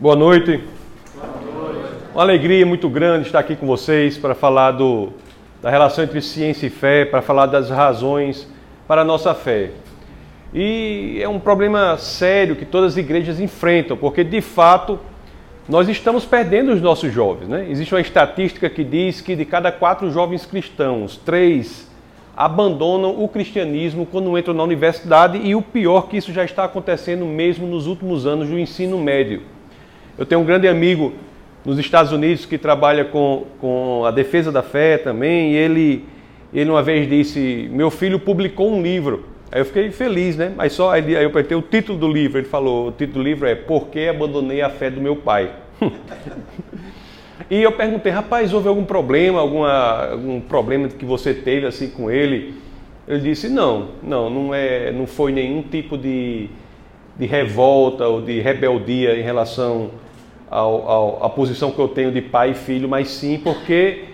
Boa noite. Boa noite. Uma alegria muito grande estar aqui com vocês para falar do, da relação entre ciência e fé, para falar das razões para a nossa fé. E é um problema sério que todas as igrejas enfrentam, porque de fato nós estamos perdendo os nossos jovens. Né? Existe uma estatística que diz que de cada quatro jovens cristãos, três abandonam o cristianismo quando entram na universidade, e o pior que isso já está acontecendo mesmo nos últimos anos do ensino médio. Eu tenho um grande amigo nos Estados Unidos que trabalha com, com a defesa da fé também, e ele, ele uma vez disse: Meu filho publicou um livro. Aí eu fiquei feliz, né? Mas só aí eu apertei o título do livro. Ele falou: O título do livro é Por que abandonei a fé do meu pai? e eu perguntei: Rapaz, houve algum problema, alguma, algum problema que você teve assim com ele? Ele disse: Não, não, não, é, não foi nenhum tipo de, de revolta ou de rebeldia em relação ao, ao, à posição que eu tenho de pai e filho, mas sim porque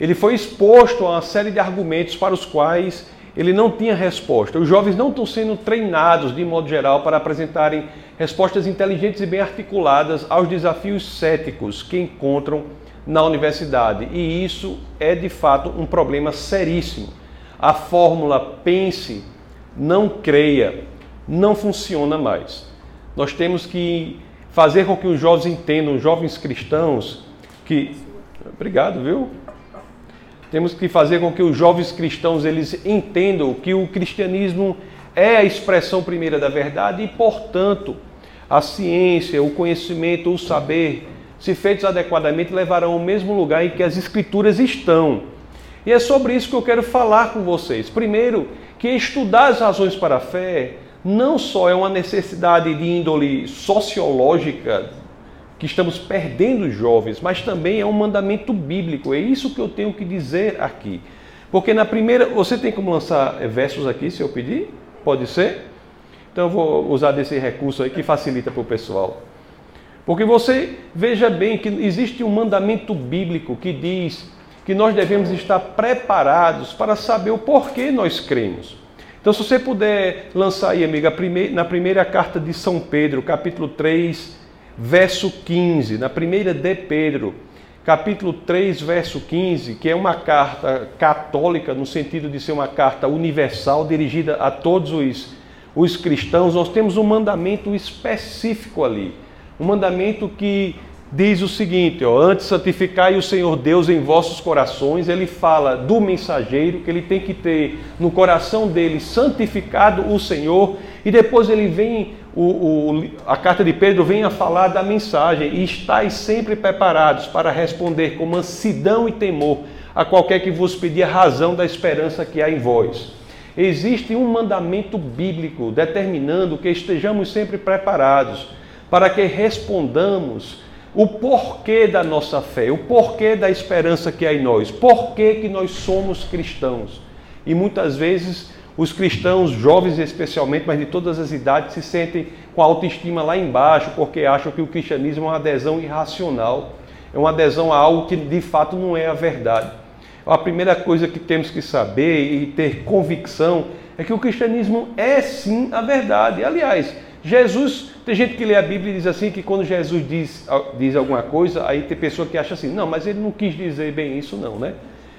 ele foi exposto a uma série de argumentos para os quais ele não tinha resposta. Os jovens não estão sendo treinados, de modo geral, para apresentarem respostas inteligentes e bem articuladas aos desafios céticos que encontram na universidade. E isso é, de fato, um problema seríssimo. A fórmula pense, não creia, não funciona mais. Nós temos que fazer com que os jovens entendam, os jovens cristãos, que. Obrigado, viu? Temos que fazer com que os jovens cristãos eles entendam que o cristianismo é a expressão primeira da verdade e, portanto, a ciência, o conhecimento, o saber, se feitos adequadamente, levarão ao mesmo lugar em que as escrituras estão. E é sobre isso que eu quero falar com vocês. Primeiro, que estudar as razões para a fé não só é uma necessidade de índole sociológica que estamos perdendo os jovens, mas também é um mandamento bíblico. É isso que eu tenho que dizer aqui. Porque na primeira, você tem como lançar versos aqui, se eu pedir? Pode ser? Então eu vou usar desse recurso aí que facilita para o pessoal. Porque você veja bem que existe um mandamento bíblico que diz que nós devemos estar preparados para saber o porquê nós cremos. Então, se você puder lançar aí, amiga, na primeira carta de São Pedro, capítulo 3, verso 15, na primeira de Pedro, capítulo 3, verso 15, que é uma carta católica, no sentido de ser uma carta universal, dirigida a todos os, os cristãos, nós temos um mandamento específico ali. Um mandamento que diz o seguinte: ó, antes santificai o Senhor Deus em vossos corações. Ele fala do mensageiro, que ele tem que ter no coração dele santificado o Senhor, e depois ele vem, o, o, a carta de Pedro vem a falar da mensagem, e estáis sempre preparados para responder com mansidão e temor a qualquer que vos pedir a razão da esperança que há em vós. Existe um mandamento bíblico determinando que estejamos sempre preparados para que respondamos o porquê da nossa fé, o porquê da esperança que há em nós, porquê que nós somos cristãos. E muitas vezes os cristãos, jovens especialmente, mas de todas as idades, se sentem com a autoestima lá embaixo, porque acham que o cristianismo é uma adesão irracional, é uma adesão a algo que de fato não é a verdade. A primeira coisa que temos que saber e ter convicção é que o cristianismo é sim a verdade. Aliás, Jesus, tem gente que lê a Bíblia e diz assim que quando Jesus diz, diz alguma coisa, aí tem pessoa que acha assim, não, mas ele não quis dizer bem isso não, né?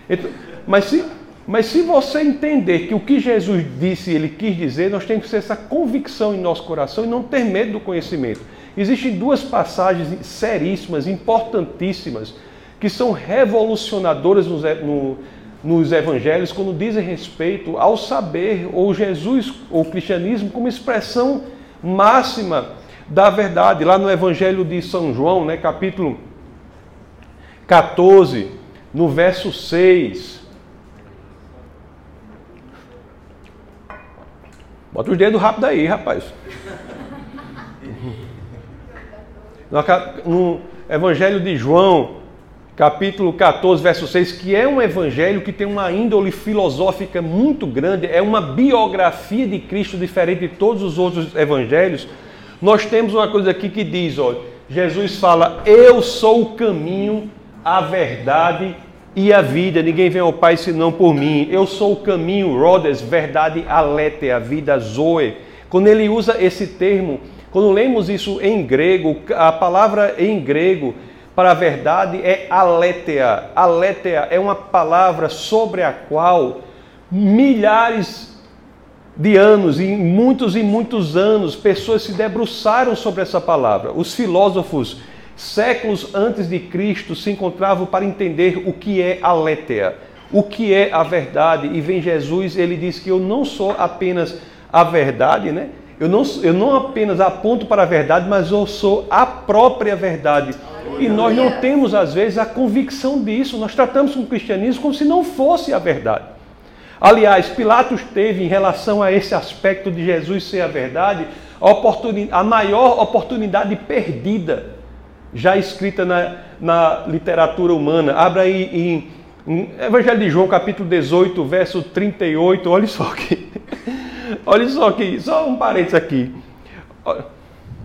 Então, mas, se, mas se você entender que o que Jesus disse ele quis dizer, nós temos que ter essa convicção em nosso coração e não ter medo do conhecimento. Existem duas passagens seríssimas, importantíssimas, que são revolucionadoras nos, no, nos evangelhos quando dizem respeito ao saber, ou Jesus, ou cristianismo, como expressão máxima da verdade. Lá no Evangelho de São João, né, capítulo 14, no verso 6. Bota os dedos rápido aí, rapaz. No Evangelho de João, capítulo 14, verso 6, que é um evangelho que tem uma índole filosófica muito grande, é uma biografia de Cristo diferente de todos os outros evangelhos. Nós temos uma coisa aqui que diz, olha, Jesus fala: "Eu sou o caminho, a verdade e a vida. Ninguém vem ao Pai senão por mim. Eu sou o caminho, Rhodes, verdade, alete, a vida, zoe." Quando ele usa esse termo Quando lemos isso em grego, a palavra em grego para a verdade é aletheia. Aletheia é uma palavra sobre a qual milhares de anos, e muitos e muitos anos, pessoas se debruçaram sobre essa palavra. Os filósofos, séculos antes de Cristo, se encontravam para entender o que é aletheia, o que é a verdade. E vem Jesus, ele diz que eu não sou apenas a verdade, né? Eu não, eu não apenas aponto para a verdade, mas eu sou a própria verdade. E nós não temos, às vezes, a convicção disso. Nós tratamos o cristianismo como se não fosse a verdade. Aliás, Pilatos teve, em relação a esse aspecto de Jesus ser a verdade, a, a maior oportunidade perdida já escrita na, na literatura humana. Abra aí em, em Evangelho de João, capítulo 18, verso 38. Olha só aqui. Olha só aqui, só um parênteses aqui.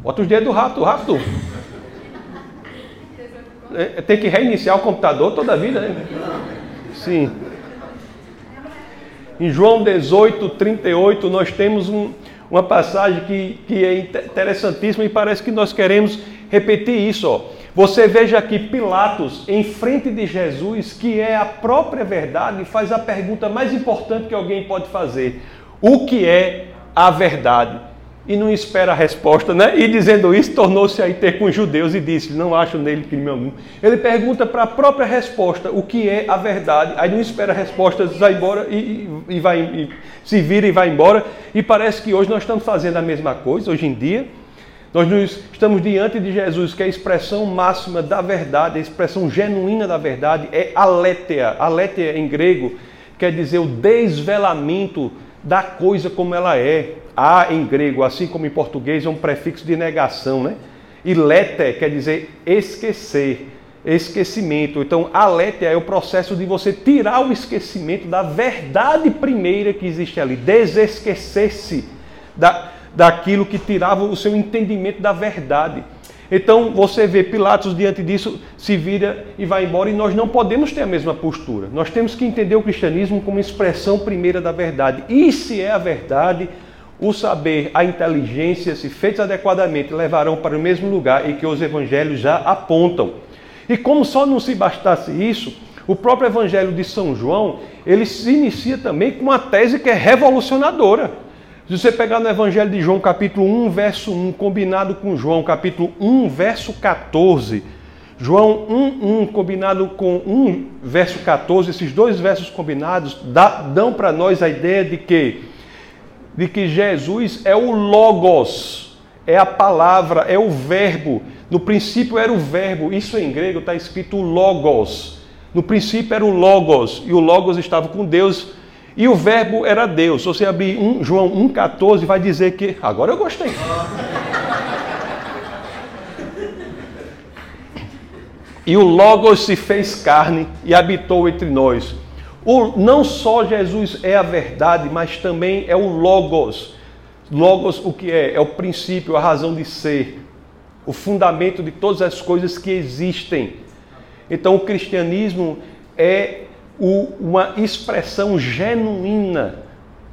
Bota os dedos do rato, rato. É, tem que reiniciar o computador toda a vida, né? Sim. Em João 18, 38, nós temos um, uma passagem que, que é interessantíssima e parece que nós queremos repetir isso. Ó. Você veja aqui Pilatos, em frente de Jesus, que é a própria verdade, faz a pergunta mais importante que alguém pode fazer: O que é a verdade? e não espera a resposta, né? E dizendo isso, tornou-se a ter com os judeus e disse: Não acho nele crime algum. Ele pergunta para a própria resposta o que é a verdade, aí não espera a resposta, vai embora e, e vai, e se vira e vai embora. E parece que hoje nós estamos fazendo a mesma coisa, hoje em dia. Nós estamos diante de Jesus, que é a expressão máxima da verdade, a expressão genuína da verdade é aletheia. Aletheia em grego quer dizer o desvelamento da coisa como ela é. A em grego, assim como em português, é um prefixo de negação, né? E lete quer dizer esquecer, esquecimento. Então, alete é o processo de você tirar o esquecimento da verdade primeira que existe ali, desesquecer-se da, daquilo que tirava o seu entendimento da verdade. Então você vê Pilatos diante disso, se vira e vai embora, e nós não podemos ter a mesma postura. Nós temos que entender o cristianismo como expressão primeira da verdade. E se é a verdade, o saber, a inteligência, se feitos adequadamente, levarão para o mesmo lugar e que os evangelhos já apontam. E como só não se bastasse isso, o próprio evangelho de São João, ele se inicia também com uma tese que é revolucionadora. Se você pegar no evangelho de João, capítulo 1, verso 1, combinado com João, capítulo 1, verso 14, João 1, 1 combinado com 1, verso 14, esses dois versos combinados dá, dão para nós a ideia de que de que Jesus é o Logos, é a palavra, é o verbo. No princípio era o verbo, isso em grego está escrito Logos. No princípio era o Logos, e o Logos estava com Deus, e o verbo era Deus. Se você abrir um, João 1,14, vai dizer que. Agora eu gostei. E o Logos se fez carne e habitou entre nós. O, não só Jesus é a verdade, mas também é o Logos. Logos, o que é? É o princípio, a razão de ser, o fundamento de todas as coisas que existem. Então, o cristianismo é o, uma expressão genuína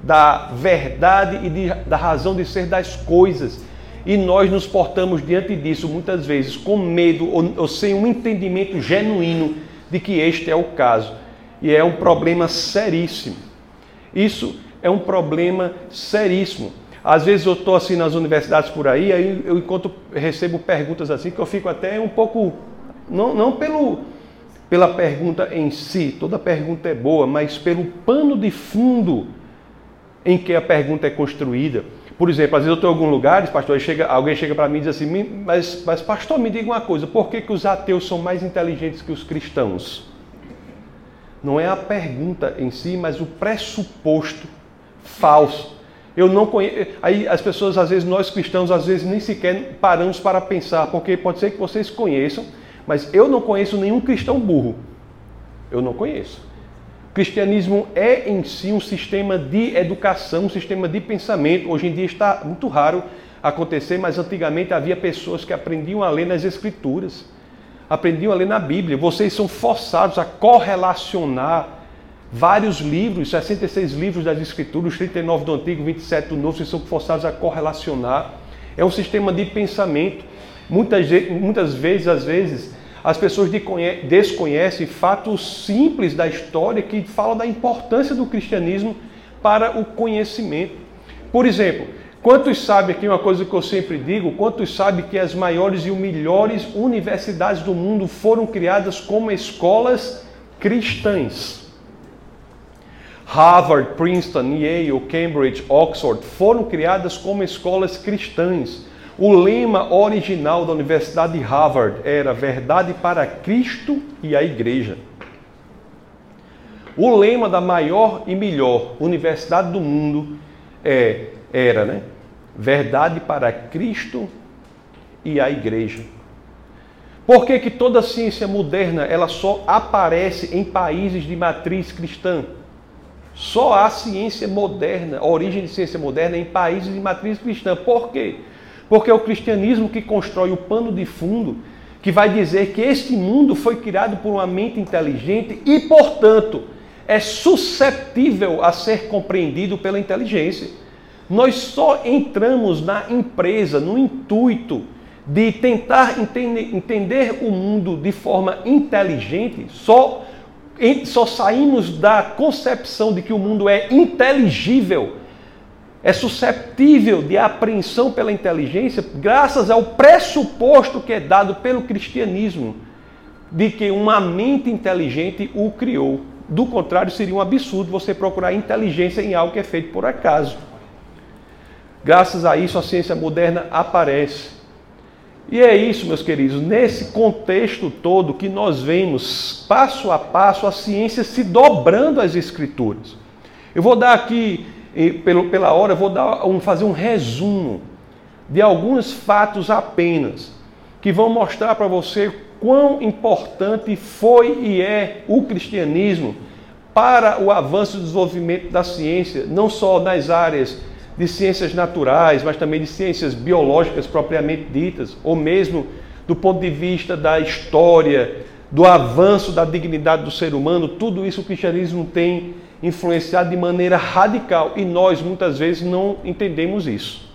da verdade e de, da razão de ser das coisas. E nós nos portamos diante disso muitas vezes com medo ou, ou sem um entendimento genuíno de que este é o caso. E é um problema seríssimo. Isso é um problema seríssimo. Às vezes eu estou assim nas universidades por aí, aí eu encontro, recebo perguntas assim que eu fico até um pouco, não, não pelo, pela pergunta em si, toda pergunta é boa, mas pelo pano de fundo em que a pergunta é construída. Por exemplo, às vezes eu estou em algum lugar, pastor, chega, alguém chega para mim e diz assim, mas, mas pastor, me diga uma coisa, por que, que os ateus são mais inteligentes que os cristãos? Não é a pergunta em si, mas o pressuposto falso. Eu não conheço. Aí as pessoas, às vezes, nós cristãos, às vezes nem sequer paramos para pensar, porque pode ser que vocês conheçam, mas eu não conheço nenhum cristão burro. Eu não conheço. O cristianismo é em si um sistema de educação, um sistema de pensamento. Hoje em dia está muito raro acontecer, mas antigamente havia pessoas que aprendiam a ler nas escrituras aprendiam a ler na Bíblia. Vocês são forçados a correlacionar vários livros, 66 livros das Escrituras, 39 do Antigo, 27 do Novo, vocês são forçados a correlacionar. é um sistema de pensamento. Muitas, muitas vezes, às vezes, as pessoas desconhecem fatos simples da história que falam da importância do cristianismo para o conhecimento. Por exemplo, quantos sabem aqui uma coisa que eu sempre digo? Quantos sabem que as maiores e melhores universidades do mundo foram criadas como escolas cristãs? Harvard, Princeton, Yale, Cambridge, Oxford foram criadas como escolas cristãs. O lema original da Universidade de Harvard era Verdade para Cristo e a Igreja. O lema da maior e melhor universidade do mundo é, era, né? Verdade para Cristo e a Igreja. Por que, que toda ciência moderna ela só aparece em países de matriz cristã? Só há ciência moderna, a origem de ciência moderna em países de matriz cristã. Por quê? Porque é o cristianismo que constrói o pano de fundo que vai dizer que este mundo foi criado por uma mente inteligente e, portanto, é suscetível a ser compreendido pela inteligência. Nós só entramos na empresa no intuito de tentar entender o mundo de forma inteligente, só só saímos da concepção de que o mundo é inteligível, é susceptível de apreensão pela inteligência, graças ao pressuposto que é dado pelo cristianismo de que uma mente inteligente o criou. Do contrário, seria um absurdo você procurar inteligência em algo que é feito por acaso. Graças a isso, a ciência moderna aparece. E é isso, meus queridos, nesse contexto todo que nós vemos passo a passo a ciência se dobrando às escrituras. Eu vou dar aqui, pela hora, vou dar um, fazer um resumo de alguns fatos apenas, que vão mostrar para você quão importante foi e é o cristianismo para o avanço e desenvolvimento da ciência, não só nas áreas de ciências naturais, mas também de ciências biológicas propriamente ditas, ou mesmo do ponto de vista da história, do avanço da dignidade do ser humano, tudo isso o cristianismo tem influenciado de maneira radical e nós muitas vezes não entendemos isso.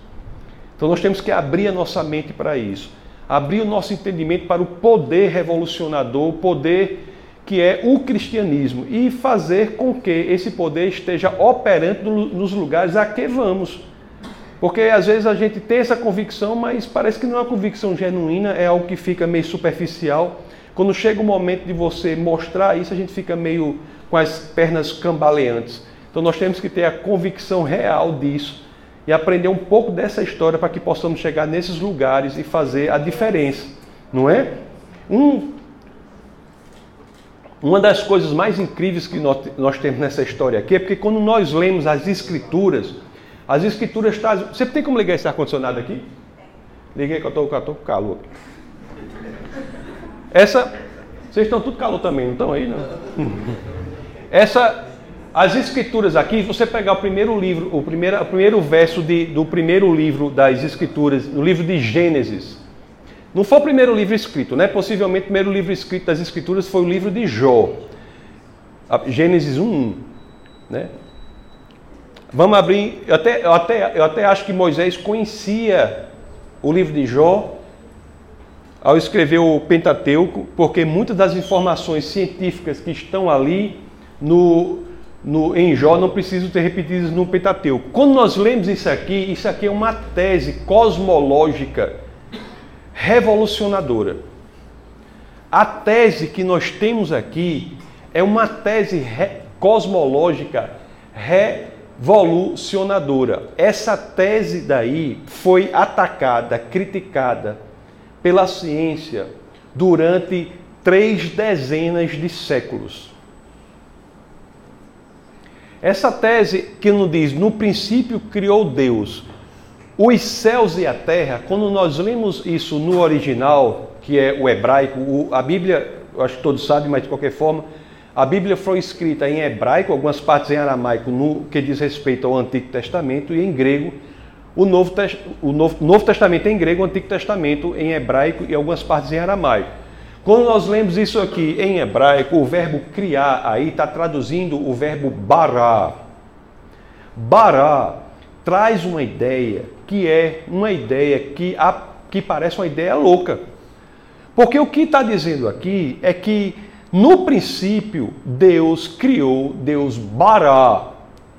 Então nós temos que abrir a nossa mente para isso, abrir o nosso entendimento para o poder revolucionador, o poder que é o cristianismo, e fazer com que esse poder esteja operando nos lugares a que vamos. Porque às vezes a gente tem essa convicção, mas parece que não é uma convicção genuína, é algo que fica meio superficial. Quando chega o momento de você mostrar isso, a gente fica meio com as pernas cambaleantes. Então nós temos que ter a convicção real disso e aprender um pouco dessa história para que possamos chegar nesses lugares e fazer a diferença, não é? Um uma das coisas mais incríveis que nós, nós temos nessa história aqui é porque quando nós lemos as escrituras, as escrituras trazem. Você tem como ligar esse ar-condicionado aqui? Liguei que eu estou com calor. Essa. Vocês estão tudo calor também, não estão aí, não? Essa. As escrituras aqui, você pegar o primeiro livro, o primeiro, o primeiro verso de, do primeiro livro das escrituras, no livro de Gênesis, não foi o primeiro livro escrito, né? Possivelmente o primeiro livro escrito das Escrituras foi o livro de Jó. Gênesis 1, né? Vamos abrir. Eu até, eu, até, eu até acho que Moisés conhecia o livro de Jó ao escrever o Pentateuco, porque muitas das informações científicas que estão ali no, no, em Jó não precisam ser repetidas no Pentateuco. Quando nós lemos isso aqui, isso aqui é uma tese cosmológica revolucionadora. A tese que nós temos aqui é uma tese re cosmológica revolucionadora. Essa tese daí foi atacada, criticada pela ciência durante três dezenas de séculos. Essa tese que nos diz, no princípio criou Deus os céus e a terra, quando nós lemos isso no original, que é o hebraico, a Bíblia, acho que todos sabem, mas de qualquer forma, a Bíblia foi escrita em hebraico, algumas partes em aramaico, no que diz respeito ao Antigo Testamento, e em grego, o Novo, o Novo, Novo Testamento em grego, o Antigo Testamento em hebraico e algumas partes em aramaico. Quando nós lemos isso aqui em hebraico, o verbo criar aí está traduzindo o verbo bará. Bará traz uma ideia que é uma ideia que, a, que parece uma ideia louca. Porque o que está dizendo aqui é que, no princípio, Deus criou, Deus bará,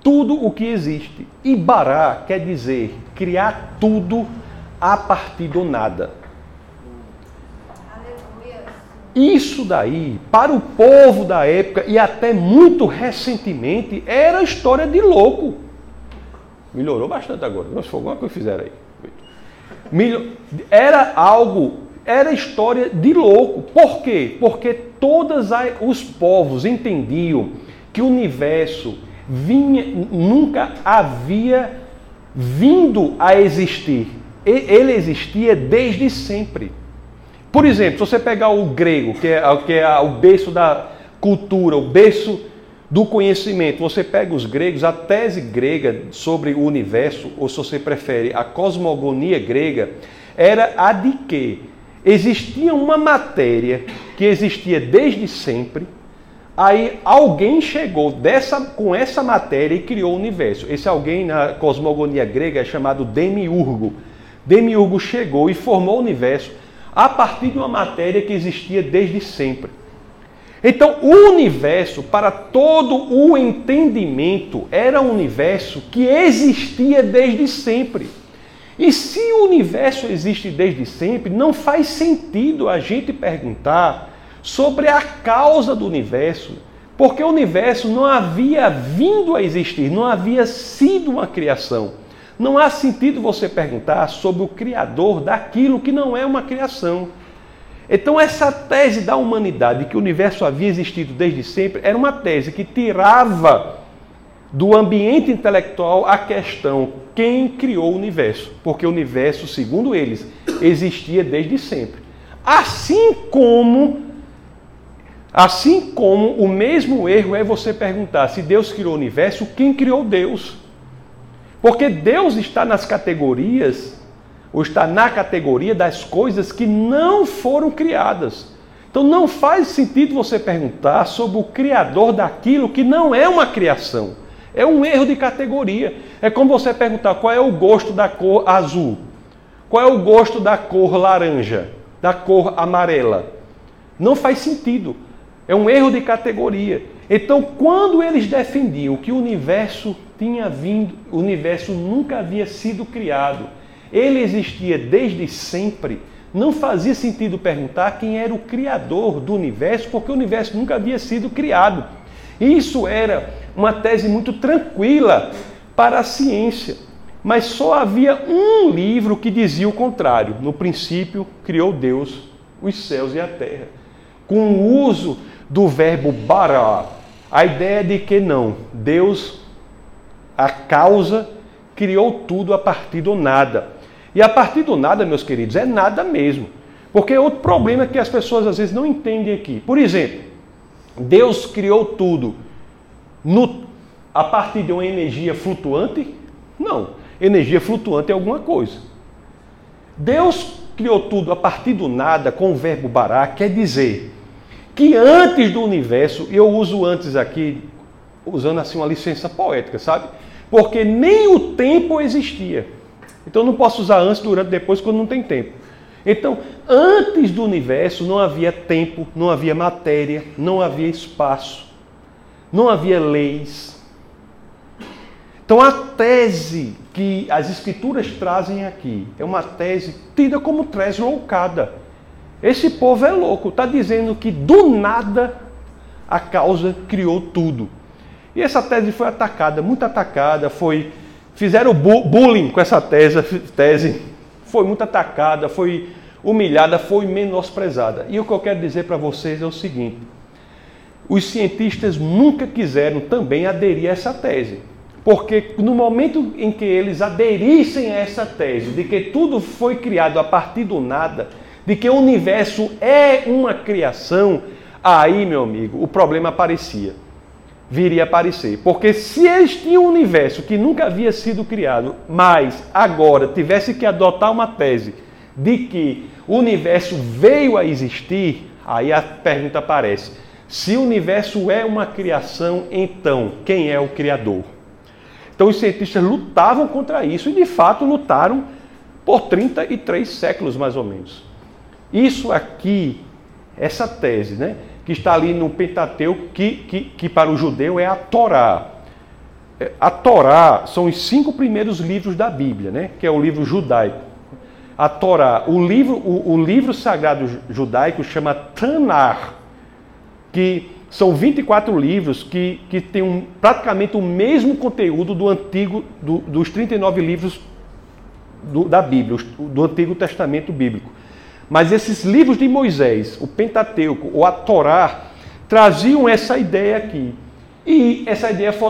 tudo o que existe. E bará quer dizer criar tudo a partir do nada. Isso daí, para o povo da época e até muito recentemente, era história de louco. Melhorou bastante agora. Não foi alguma coisa que fizeram aí. Era algo, era história de louco. Por quê? Porque todos os povos entendiam que o universo vinha, nunca havia vindo a existir. Ele existia desde sempre. Por exemplo, se você pegar o grego, que é, que é o berço da cultura, o berço do conhecimento, você pega os gregos, a tese grega sobre o universo, ou se você prefere, a cosmogonia grega, era a de que existia uma matéria que existia desde sempre, aí alguém chegou dessa, com essa matéria e criou o universo. Esse alguém na cosmogonia grega é chamado Demiurgo. Demiurgo chegou e formou o universo a partir de uma matéria que existia desde sempre. Então, o universo, para todo o entendimento, era um universo que existia desde sempre. E se o universo existe desde sempre, não faz sentido a gente perguntar sobre a causa do universo, porque o universo não havia vindo a existir, não havia sido uma criação. Não há sentido você perguntar sobre o Criador daquilo que não é uma criação. Então, essa tese da humanidade, que o universo havia existido desde sempre, era uma tese que tirava do ambiente intelectual a questão quem criou o universo. Porque o universo, segundo eles, existia desde sempre. Assim como assim como o mesmo erro é você perguntar se Deus criou o universo, quem criou Deus? Porque Deus está nas categorias, ou está na categoria das coisas que não foram criadas. Então não faz sentido você perguntar sobre o criador daquilo que não é uma criação. É um erro de categoria. É como você perguntar qual é o gosto da cor azul, qual é o gosto da cor laranja, da cor amarela. Não faz sentido. É um erro de categoria. Então, quando eles defendiam que o universo tinha vindo, o universo nunca havia sido criado, ele existia desde sempre, não fazia sentido perguntar quem era o criador do universo, porque o universo nunca havia sido criado. Isso era uma tese muito tranquila para a ciência, mas só havia um livro que dizia o contrário. No princípio, criou Deus os céus e a terra, com o uso do verbo bara. A ideia de que não, Deus a causa criou tudo a partir do nada. E a partir do nada, meus queridos, é nada mesmo. Porque outro problema que as pessoas às vezes não entendem aqui. Por exemplo, Deus criou tudo no, a partir de uma energia flutuante? Não. Energia flutuante é alguma coisa. Deus criou tudo a partir do nada com o verbo bará, quer dizer que antes do universo, eu uso antes aqui, usando assim uma licença poética, sabe? porque nem o tempo existia. Então não posso usar antes, durante, depois, quando não tem tempo. Então, antes do universo não havia tempo, não havia matéria, não havia espaço, não havia leis. Então, a tese que as escrituras trazem aqui é uma tese tida como tese loucada. Esse povo é louco, está dizendo que do nada a causa criou tudo. E essa tese foi atacada, muito atacada, foi fizeram bullying com essa tese, tese foi muito atacada, foi humilhada, foi menosprezada. E o que eu quero dizer para vocês é o seguinte: os cientistas nunca quiseram também aderir a essa tese. Porque no momento em que eles aderissem a essa tese de que tudo foi criado a partir do nada, de que o universo é uma criação, aí, meu amigo, o problema aparecia viria a aparecer. Porque se um universo que nunca havia sido criado, mas agora tivesse que adotar uma tese de que o universo veio a existir, aí a pergunta aparece: se o universo é uma criação, então quem é o criador? Então os cientistas lutavam contra isso e de fato lutaram por 33 séculos mais ou menos. Isso aqui, essa tese, né, que está ali no Pentateuco, que, que, que para o judeu é a Torá. É, a Torá são os cinco primeiros livros da Bíblia, né, que é o livro judaico. A Torá, o livro, o, o livro sagrado judaico chama Tanar, que são 24 livros que, que têm um, praticamente o mesmo conteúdo do antigo, do, dos 39 livros do, da Bíblia, do Antigo Testamento Bíblico. Mas esses livros de Moisés, o Pentateuco ou a Torá, traziam essa ideia aqui. E essa ideia foi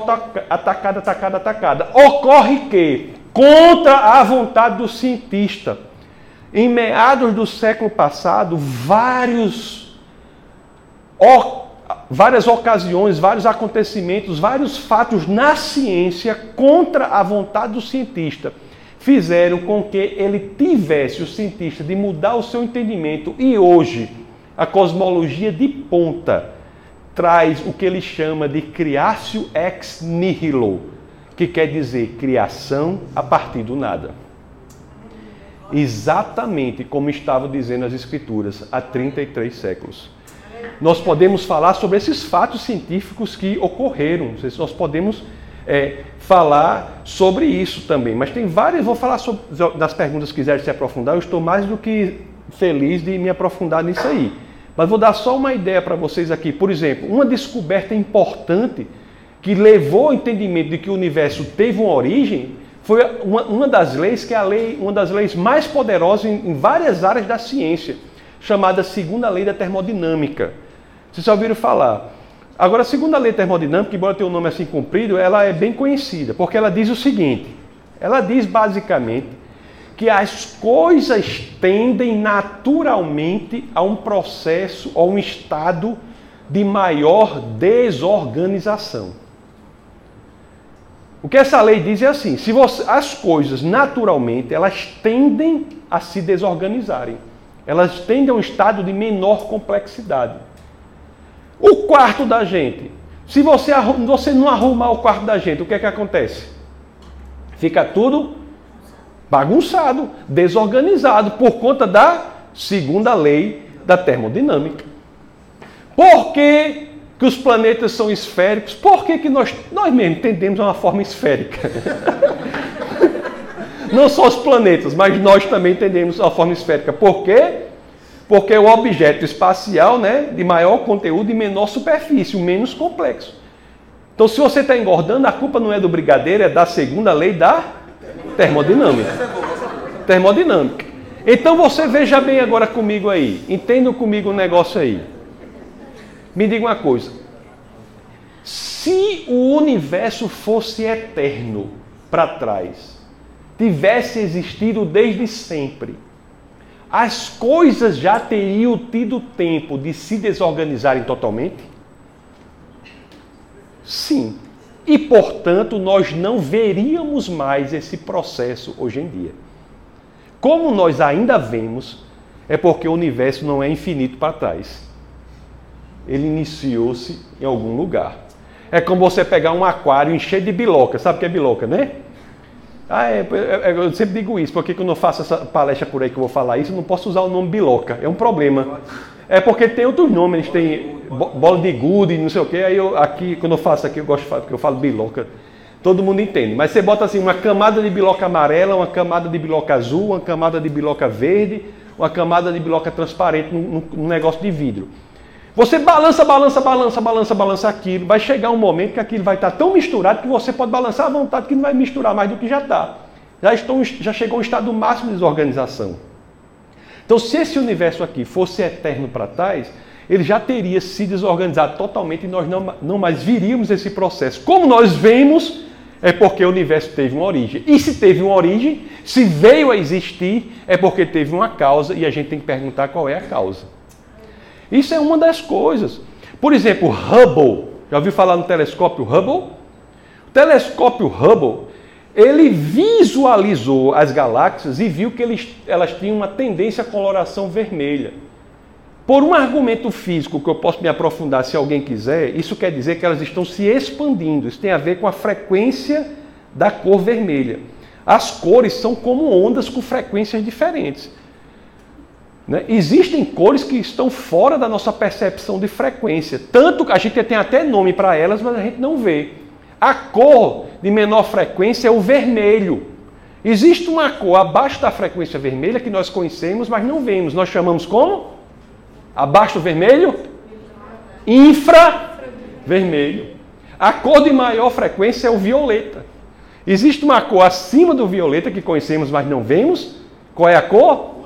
atacada, atacada, atacada. Ocorre que, contra a vontade do cientista, em meados do século passado, vários, várias ocasiões, vários acontecimentos, vários fatos na ciência contra a vontade do cientista fizeram com que ele tivesse o cientista de mudar o seu entendimento e hoje a cosmologia de ponta traz o que ele chama de criatio ex nihilo, que quer dizer criação a partir do nada. Exatamente como estavam dizendo as escrituras há 33 séculos. Nós podemos falar sobre esses fatos científicos que ocorreram, nós podemos é, falar sobre isso também. Mas tem várias, vou falar sobre, das perguntas que quiserem se aprofundar, eu estou mais do que feliz de me aprofundar nisso aí. Mas vou dar só uma ideia para vocês aqui. Por exemplo, uma descoberta importante que levou ao entendimento de que o universo teve uma origem foi uma, uma das leis que é a lei, uma das leis mais poderosas em, em várias áreas da ciência, chamada segunda lei da termodinâmica. Vocês já ouviram falar? Agora, a segunda lei termodinâmica, embora tenha um nome assim comprido, ela é bem conhecida, porque ela diz o seguinte: ela diz basicamente que as coisas tendem naturalmente a um processo ou um estado de maior desorganização. O que essa lei diz é assim: se você, as coisas naturalmente elas tendem a se desorganizarem, elas tendem a um estado de menor complexidade. O quarto da gente. Se você, você não arrumar o quarto da gente, o que é que acontece? Fica tudo bagunçado, desorganizado, por conta da segunda lei da termodinâmica. Por que, que os planetas são esféricos? Por que, que nós, nós mesmos entendemos uma forma esférica? Não só os planetas, mas nós também entendemos uma forma esférica. Por quê? Porque é o objeto espacial né, de maior conteúdo e menor superfície, menos complexo. Então, se você está engordando, a culpa não é do brigadeiro, é da segunda lei da termodinâmica. Termodinâmica. Então você veja bem agora comigo aí. Entenda comigo o um negócio aí. Me diga uma coisa. Se o universo fosse eterno para trás, tivesse existido desde sempre, as coisas já teriam tido tempo de se desorganizarem totalmente? Sim. E, portanto, nós não veríamos mais esse processo hoje em dia. Como nós ainda vemos, é porque o universo não é infinito para trás. Ele iniciou-se em algum lugar. É como você pegar um aquário encher de biloca. Sabe o que é biloca, né? Ah, é, é, é, eu sempre digo isso, porque quando eu faço essa palestra por aí que eu vou falar isso, eu não posso usar o nome biloca. É um problema. É porque tem outros nomes, eles têm bola de gude, não sei o quê. Aí eu, aqui, quando eu faço aqui, eu gosto de falar, porque eu falo biloca. Todo mundo entende. Mas você bota assim uma camada de biloca amarela, uma camada de biloca azul, uma camada de biloca verde, uma camada de biloca transparente num, num negócio de vidro. Você balança, balança, balança, balança, balança aquilo. Vai chegar um momento que aquilo vai estar tão misturado que você pode balançar à vontade que não vai misturar mais do que já está. Já, estão, já chegou um estado máximo de desorganização. Então, se esse universo aqui fosse eterno para trás, ele já teria se desorganizado totalmente e nós não, não mais viríamos esse processo. Como nós vemos, é porque o universo teve uma origem. E se teve uma origem, se veio a existir, é porque teve uma causa e a gente tem que perguntar qual é a causa. Isso é uma das coisas. Por exemplo, Hubble. Já ouviu falar no telescópio Hubble? O telescópio Hubble, ele visualizou as galáxias e viu que eles, elas tinham uma tendência à coloração vermelha. Por um argumento físico que eu posso me aprofundar se alguém quiser, isso quer dizer que elas estão se expandindo. Isso tem a ver com a frequência da cor vermelha. As cores são como ondas com frequências diferentes. Né? Existem cores que estão fora da nossa percepção de frequência. Tanto que a gente tem até nome para elas, mas a gente não vê. A cor de menor frequência é o vermelho. Existe uma cor abaixo da frequência vermelha que nós conhecemos, mas não vemos. Nós chamamos como? Abaixo do vermelho? Infravermelho. A cor de maior frequência é o violeta. Existe uma cor acima do violeta que conhecemos, mas não vemos. Qual é a cor?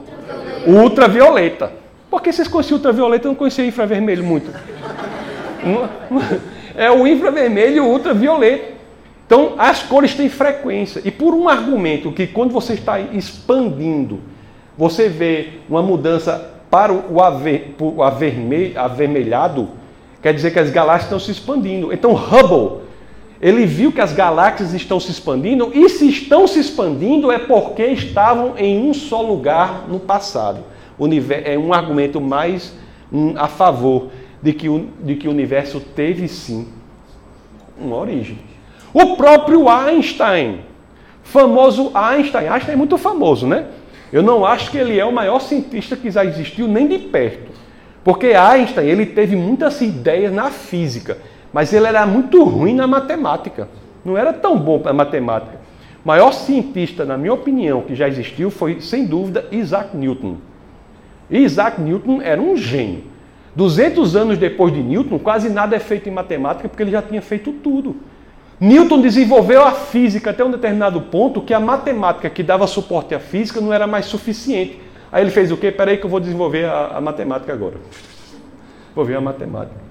Ultravioleta. Por que vocês conheciam ultravioleta e não conheciam infravermelho muito? é o infravermelho e o ultravioleta. Então, as cores têm frequência. E por um argumento que quando você está expandindo, você vê uma mudança para o, aver, o avermelhado, quer dizer que as galáxias estão se expandindo. Então, Hubble, ele viu que as galáxias estão se expandindo, e se estão se expandindo é porque estavam em um só lugar no passado. É um argumento mais um, a favor de que, o, de que o universo teve sim uma origem. O próprio Einstein, famoso Einstein, Einstein é muito famoso, né? Eu não acho que ele é o maior cientista que já existiu nem de perto. Porque Einstein, ele teve muitas ideias na física, mas ele era muito ruim na matemática. Não era tão bom para matemática. O maior cientista, na minha opinião, que já existiu foi, sem dúvida, Isaac Newton. Isaac Newton era um gênio. 200 anos depois de Newton, quase nada é feito em matemática porque ele já tinha feito tudo. Newton desenvolveu a física até um determinado ponto que a matemática que dava suporte à física não era mais suficiente. Aí ele fez o quê? Peraí que eu vou desenvolver a, a matemática agora. Vou ver a matemática.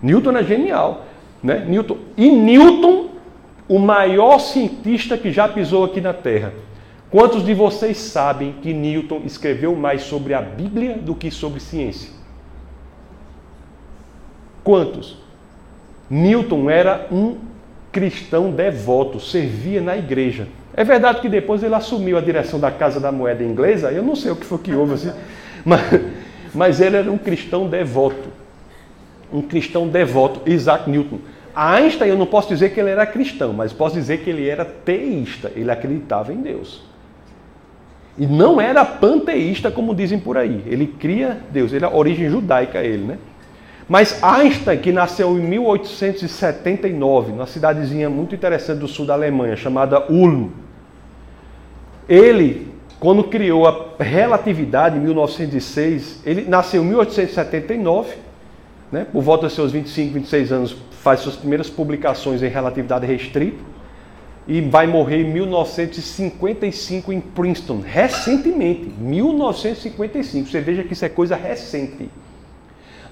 Newton é genial. Né? Newton. E Newton, o maior cientista que já pisou aqui na Terra. Quantos de vocês sabem que Newton escreveu mais sobre a Bíblia do que sobre ciência? Quantos? Newton era um cristão devoto, servia na igreja. É verdade que depois ele assumiu a direção da Casa da Moeda Inglesa, eu não sei o que foi que houve assim, mas, mas ele era um cristão devoto. Um cristão devoto, Isaac Newton. Einstein, eu não posso dizer que ele era cristão, mas posso dizer que ele era teísta, ele acreditava em Deus. E não era panteísta, como dizem por aí. Ele cria Deus, ele é origem judaica, ele, né? Mas Einstein, que nasceu em 1879, numa cidadezinha muito interessante do sul da Alemanha, chamada Ulm, ele, quando criou a relatividade em 1906, ele nasceu em 1879, né, por volta dos seus 25, 26 anos, faz suas primeiras publicações em relatividade restrita e vai morrer em 1955 em Princeton, recentemente, 1955. Você veja que isso é coisa recente.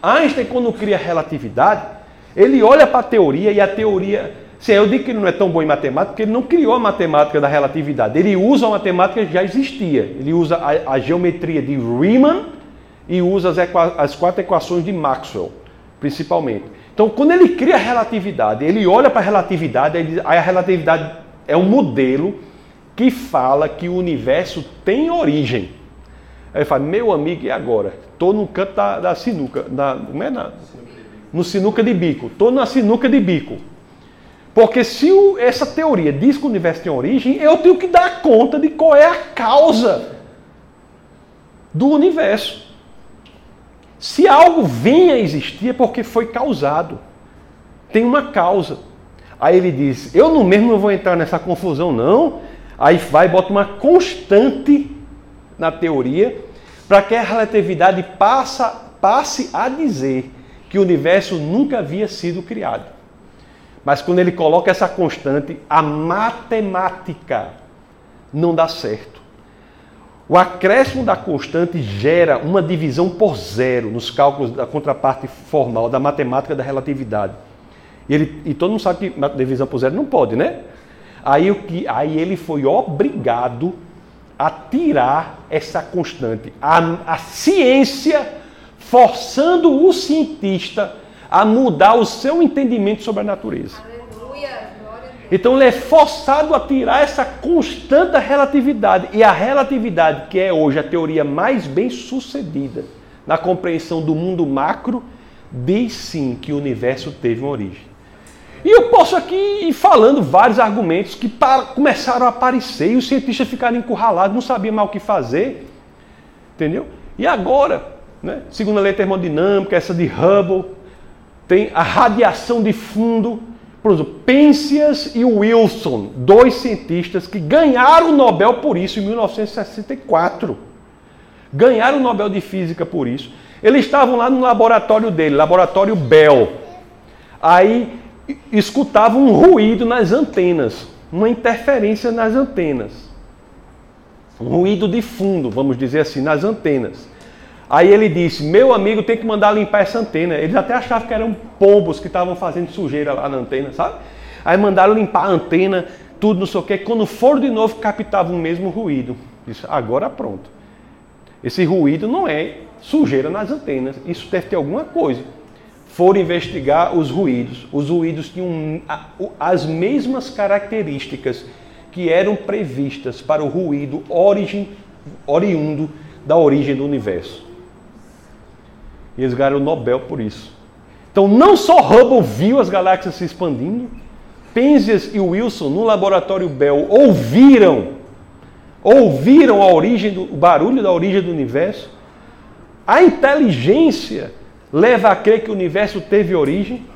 Einstein, quando cria a relatividade, ele olha para a teoria e a teoria. Se eu digo que ele não é tão bom em matemática, porque ele não criou a matemática da relatividade. Ele usa a matemática que já existia. Ele usa a, a geometria de Riemann e usa as, as quatro equações de Maxwell, principalmente. Então, quando ele cria a relatividade, ele olha para a relatividade, diz, a relatividade é um modelo que fala que o universo tem origem. Aí ele fala, meu amigo, e agora? Estou no canto da, da sinuca, na, não é na, no sinuca de bico. Estou na sinuca de bico. Porque se o, essa teoria diz que o universo tem origem, eu tenho que dar conta de qual é a causa do universo. Se algo vem a existir é porque foi causado. Tem uma causa. Aí ele diz: Eu não mesmo não vou entrar nessa confusão, não. Aí vai e bota uma constante na teoria para que a relatividade passa, passe a dizer que o universo nunca havia sido criado. Mas quando ele coloca essa constante, a matemática não dá certo. O acréscimo da constante gera uma divisão por zero nos cálculos da contraparte formal da matemática da relatividade. E, ele, e todo mundo sabe que divisão por zero não pode, né? Aí, o que, aí ele foi obrigado a tirar essa constante. A, a ciência forçando o cientista a mudar o seu entendimento sobre a natureza. Então ele é forçado a tirar essa constante da relatividade. E a relatividade, que é hoje a teoria mais bem sucedida na compreensão do mundo macro, diz sim que o universo teve uma origem. E eu posso aqui ir falando vários argumentos que começaram a aparecer e os cientistas ficaram encurralados, não sabiam mais o que fazer. Entendeu? E agora, né, segundo a lei termodinâmica, essa de Hubble, tem a radiação de fundo. Por exemplo, Penzias e Wilson, dois cientistas que ganharam o Nobel por isso em 1964. Ganharam o Nobel de Física por isso. Eles estavam lá no laboratório dele, laboratório Bell. Aí escutavam um ruído nas antenas, uma interferência nas antenas. Um ruído de fundo, vamos dizer assim, nas antenas. Aí ele disse: Meu amigo tem que mandar limpar essa antena. Eles até achavam que eram pombos que estavam fazendo sujeira lá na antena, sabe? Aí mandaram limpar a antena, tudo, não sei o quê. Quando foram de novo, captavam o mesmo ruído. Disse: Agora pronto. Esse ruído não é sujeira nas antenas. Isso deve ter alguma coisa. Foram investigar os ruídos. Os ruídos tinham as mesmas características que eram previstas para o ruído origem, oriundo da origem do universo. E eles ganharam o Nobel por isso. Então, não só Hubble viu as galáxias se expandindo, Penzias e Wilson, no laboratório Bell, ouviram, ouviram a origem do o barulho da origem do universo. A inteligência leva a crer que o universo teve origem.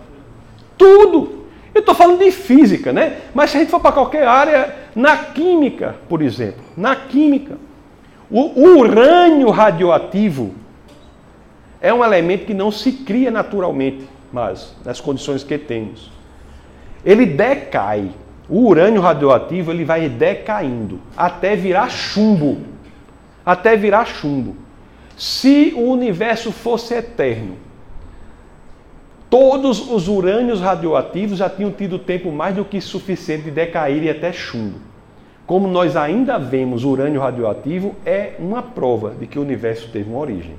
Tudo. Eu estou falando de física, né? Mas se a gente for para qualquer área, na química, por exemplo, na química, o urânio radioativo é um elemento que não se cria naturalmente, mas nas condições que temos. Ele decai. O urânio radioativo ele vai decaindo até virar chumbo. Até virar chumbo. Se o universo fosse eterno, todos os urânios radioativos já tinham tido tempo mais do que suficiente de decair até chumbo. Como nós ainda vemos urânio radioativo, é uma prova de que o universo teve uma origem.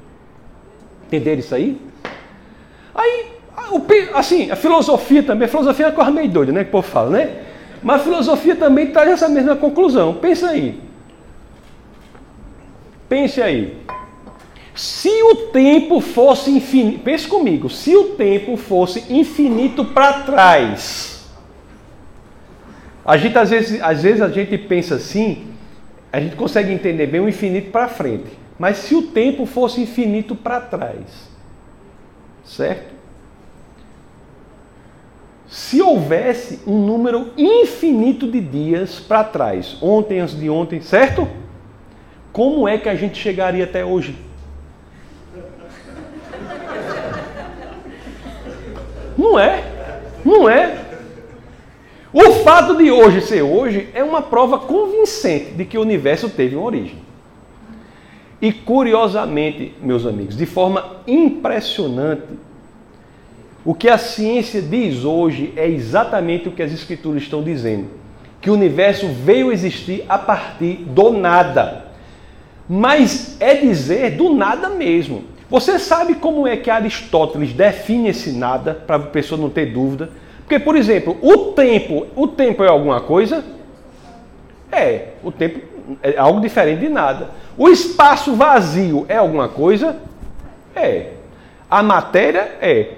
Entenderam isso aí? Aí, assim, a filosofia também, a filosofia é uma coisa meio doida, né? Que o povo fala, né? Mas a filosofia também traz essa mesma conclusão. Pensa aí. Pense aí. Se o tempo fosse infinito, pense comigo, se o tempo fosse infinito para trás, a gente às vezes, às vezes a gente pensa assim, a gente consegue entender bem o infinito para frente. Mas se o tempo fosse infinito para trás, certo? Se houvesse um número infinito de dias para trás, ontem, antes de ontem, certo? Como é que a gente chegaria até hoje? Não é? Não é? O fato de hoje ser hoje é uma prova convincente de que o universo teve uma origem. E curiosamente, meus amigos, de forma impressionante, o que a ciência diz hoje é exatamente o que as escrituras estão dizendo: que o universo veio existir a partir do nada. Mas é dizer do nada mesmo. Você sabe como é que Aristóteles define esse nada, para a pessoa não ter dúvida? Porque, por exemplo, o tempo, o tempo é alguma coisa? É, o tempo é algo diferente de nada. O espaço vazio é alguma coisa? É. A matéria é.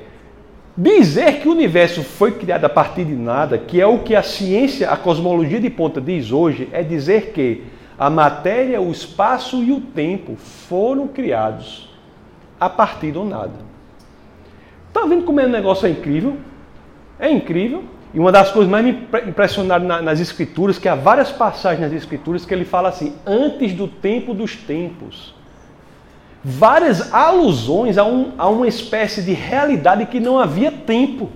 Dizer que o universo foi criado a partir de nada, que é o que a ciência, a cosmologia de ponta diz hoje, é dizer que a matéria, o espaço e o tempo foram criados a partir do nada. Está vendo como é um negócio é incrível? É incrível. E uma das coisas mais me impressionaram nas escrituras, que há várias passagens nas escrituras que ele fala assim, antes do tempo dos tempos. Várias alusões a, um, a uma espécie de realidade que não havia tempo.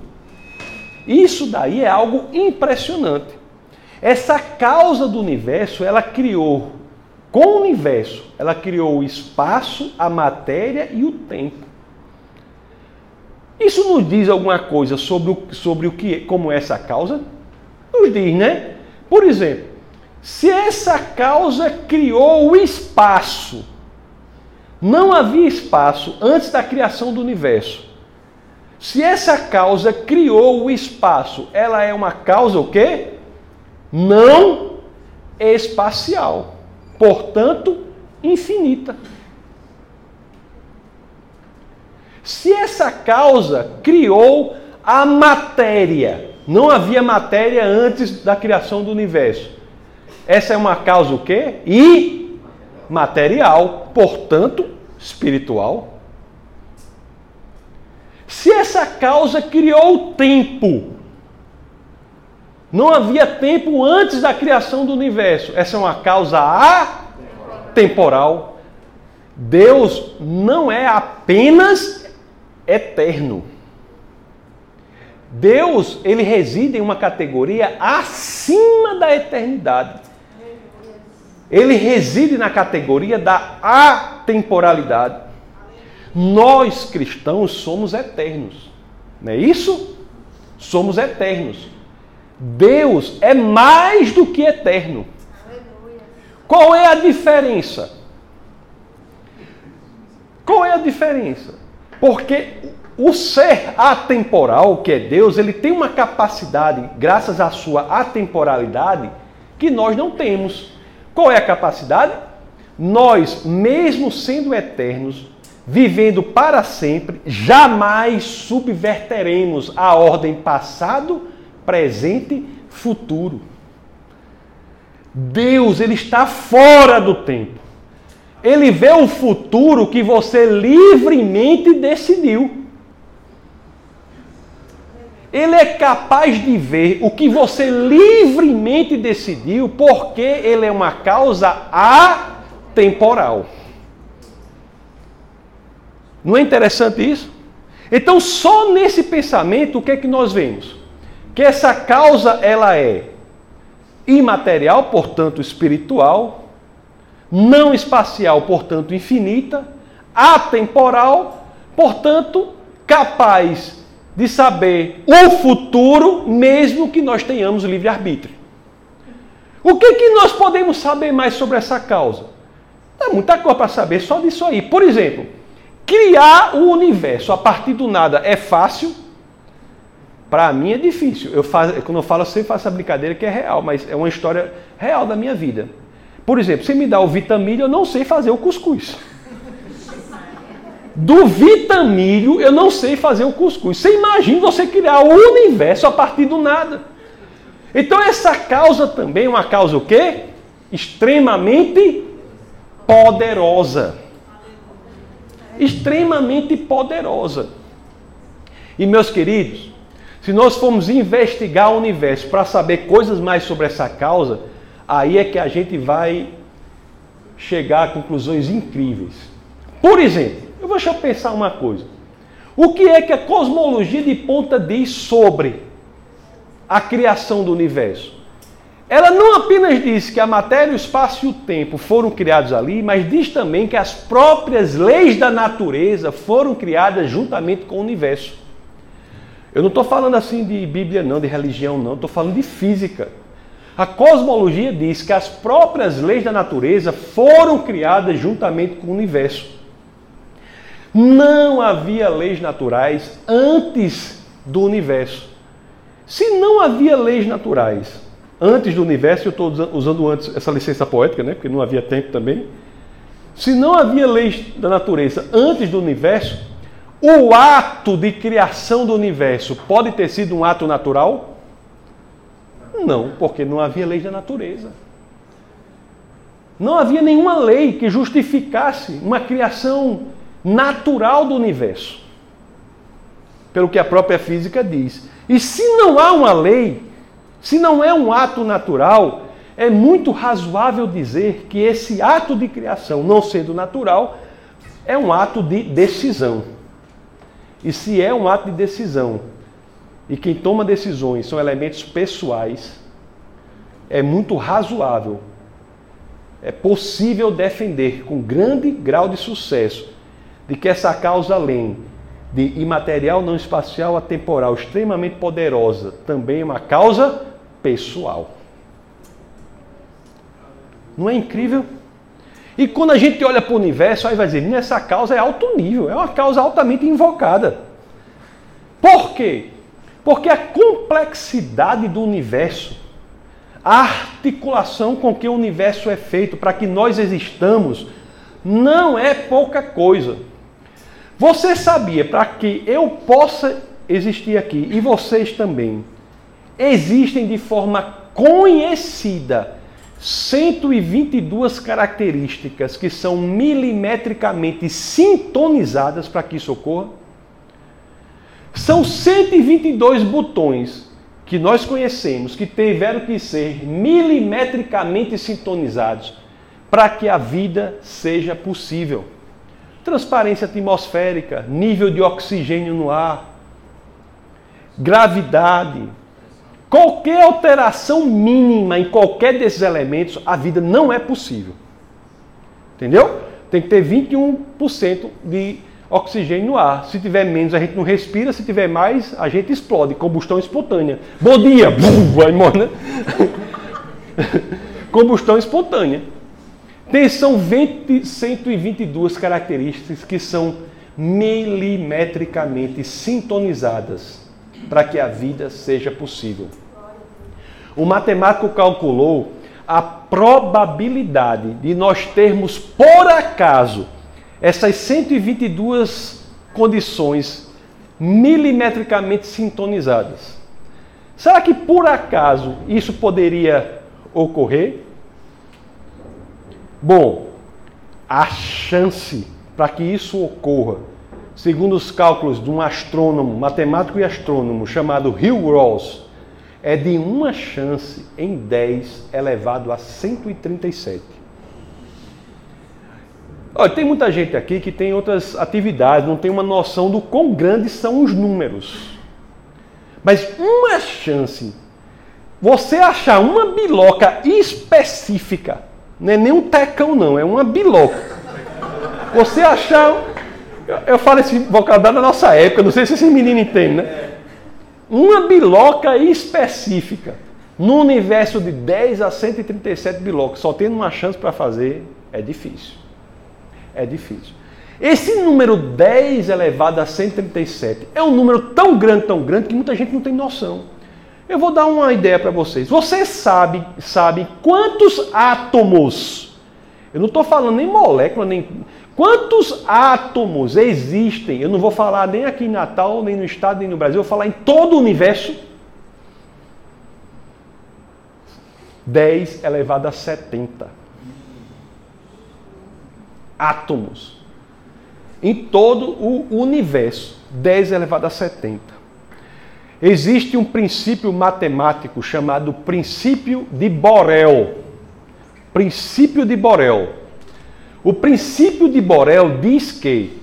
Isso daí é algo impressionante. Essa causa do universo, ela criou, com o universo, ela criou o espaço, a matéria e o tempo. Isso nos diz alguma coisa sobre o, sobre o que, como é essa causa? Nos diz, né? Por exemplo, se essa causa criou o espaço, não havia espaço antes da criação do universo. Se essa causa criou o espaço, ela é uma causa o quê? Não espacial. Portanto, infinita. Se essa causa criou a matéria, Não havia matéria antes da criação do universo. Essa é uma causa o quê? Imaterial, portanto, espiritual. Se essa causa criou o tempo, não havia tempo antes da criação do universo. Essa é uma causa atemporal. Deus não é apenas eterno. Deus, ele reside em uma categoria acima da eternidade. Ele reside na categoria da atemporalidade. Nós cristãos somos eternos. Não é isso? Somos eternos. Deus é mais do que eterno. Qual é a diferença? Qual é a diferença? Porque o ser atemporal, que é Deus, ele tem uma capacidade, graças à sua atemporalidade, que nós não temos. Qual é a capacidade? Nós, mesmo sendo eternos, vivendo para sempre, jamais subverteremos a ordem passado, presente, futuro. Deus, ele está fora do tempo. Ele vê o futuro que você livremente decidiu. Ele é capaz de ver o que você livremente decidiu, porque ele é uma causa atemporal. Não é interessante isso? Então, só nesse pensamento, o que é que nós vemos? Que essa causa ela é imaterial, portanto espiritual, não espacial, portanto infinita, atemporal, portanto capaz de saber o futuro, mesmo que nós tenhamos livre-arbítrio. O que, que nós podemos saber mais sobre essa causa? Tem muita coisa para saber só disso aí. Por exemplo, criar o universo a partir do nada é fácil? Para mim é difícil. Eu faço, quando eu falo, eu sempre faço essa brincadeira que é real, mas é uma história real da minha vida. Por exemplo, você me dá o vitamilho, eu não sei fazer o cuscuz. Do vitamilho, eu não sei fazer o cuscuz. Você imagina você criar o universo a partir do nada. Então essa causa também é uma causa o quê? Extremamente poderosa. Extremamente poderosa. E meus queridos, se nós formos investigar o universo para saber coisas mais sobre essa causa, aí é que a gente vai chegar a conclusões incríveis. Por exemplo, eu vou deixar eu pensar uma coisa. O que é que a cosmologia de ponta diz sobre a criação do universo? Ela não apenas diz que a matéria, o espaço e o tempo foram criados ali, mas diz também que as próprias leis da natureza foram criadas juntamente com o universo. Eu não estou falando assim de Bíblia, não, de religião, não, estou falando de física. A cosmologia diz que as próprias leis da natureza foram criadas juntamente com o universo. Não havia leis naturais antes do universo. Se não havia leis naturais antes do universo, eu estou usando antes essa licença poética, né? porque não havia tempo também. Se não havia leis da natureza antes do universo, o ato de criação do universo pode ter sido um ato natural? Não, porque não havia leis da natureza. Não havia nenhuma lei que justificasse uma criação natural do universo. Pelo que a própria física diz. E se não há uma lei, se não é um ato natural, é muito razoável dizer que esse ato de criação, não sendo natural, é um ato de decisão. E se é um ato de decisão, e quem toma decisões são elementos pessoais, é muito razoável, é possível defender com grande grau de sucesso de que essa causa além de imaterial, não espacial, atemporal, extremamente poderosa, também é uma causa pessoal. Não é incrível? E quando a gente olha para o universo, aí vai dizer, essa causa é alto nível, é uma causa altamente invocada. Por quê? Porque a complexidade do universo, a articulação com que o universo é feito para que nós existamos, não é pouca coisa. Você sabia, para que eu possa existir aqui, e vocês também, existem de forma conhecida 122 características que são milimetricamente sintonizadas para que isso ocorra. São 122 botões que nós conhecemos que tiveram que ser milimetricamente sintonizados para que a vida seja possível. Transparência atmosférica, nível de oxigênio no ar, gravidade, qualquer alteração mínima em qualquer desses elementos, a vida não é possível. Entendeu? Tem que ter 21% de oxigênio no ar. Se tiver menos, a gente não respira. Se tiver mais, a gente explode. Combustão espontânea. Bom dia! Vai morrer, né? Combustão espontânea. Tem, são 20, 122 características que são milimetricamente sintonizadas para que a vida seja possível. O matemático calculou a probabilidade de nós termos, por acaso, essas 122 condições milimetricamente sintonizadas. Será que por acaso isso poderia ocorrer? Bom, a chance para que isso ocorra, segundo os cálculos de um astrônomo, matemático e astrônomo chamado Hugh Ross, é de uma chance em 10 elevado a 137. Olha, tem muita gente aqui que tem outras atividades, não tem uma noção do quão grandes são os números. Mas uma chance, você achar uma biloca específica, não é nem um tecão não, é uma biloca. Você achar, eu falo esse vocabulário da nossa época, não sei se esse menino entende, né? Uma biloca específica, no universo de 10 a 137 bilocas, só tendo uma chance para fazer, é difícil é difícil. Esse número 10 elevado a 137 é um número tão grande, tão grande, que muita gente não tem noção. Eu vou dar uma ideia para vocês. Você sabe, sabe quantos átomos, eu não estou falando nem molécula, nem. Quantos átomos existem? Eu não vou falar nem aqui em Natal, nem no estado, nem no Brasil, eu vou falar em todo o universo. 10 elevado a 70 átomos em todo o universo, 10 elevado a 70. Existe um princípio matemático chamado princípio de Borel. Princípio de Borel. O princípio de Borel diz que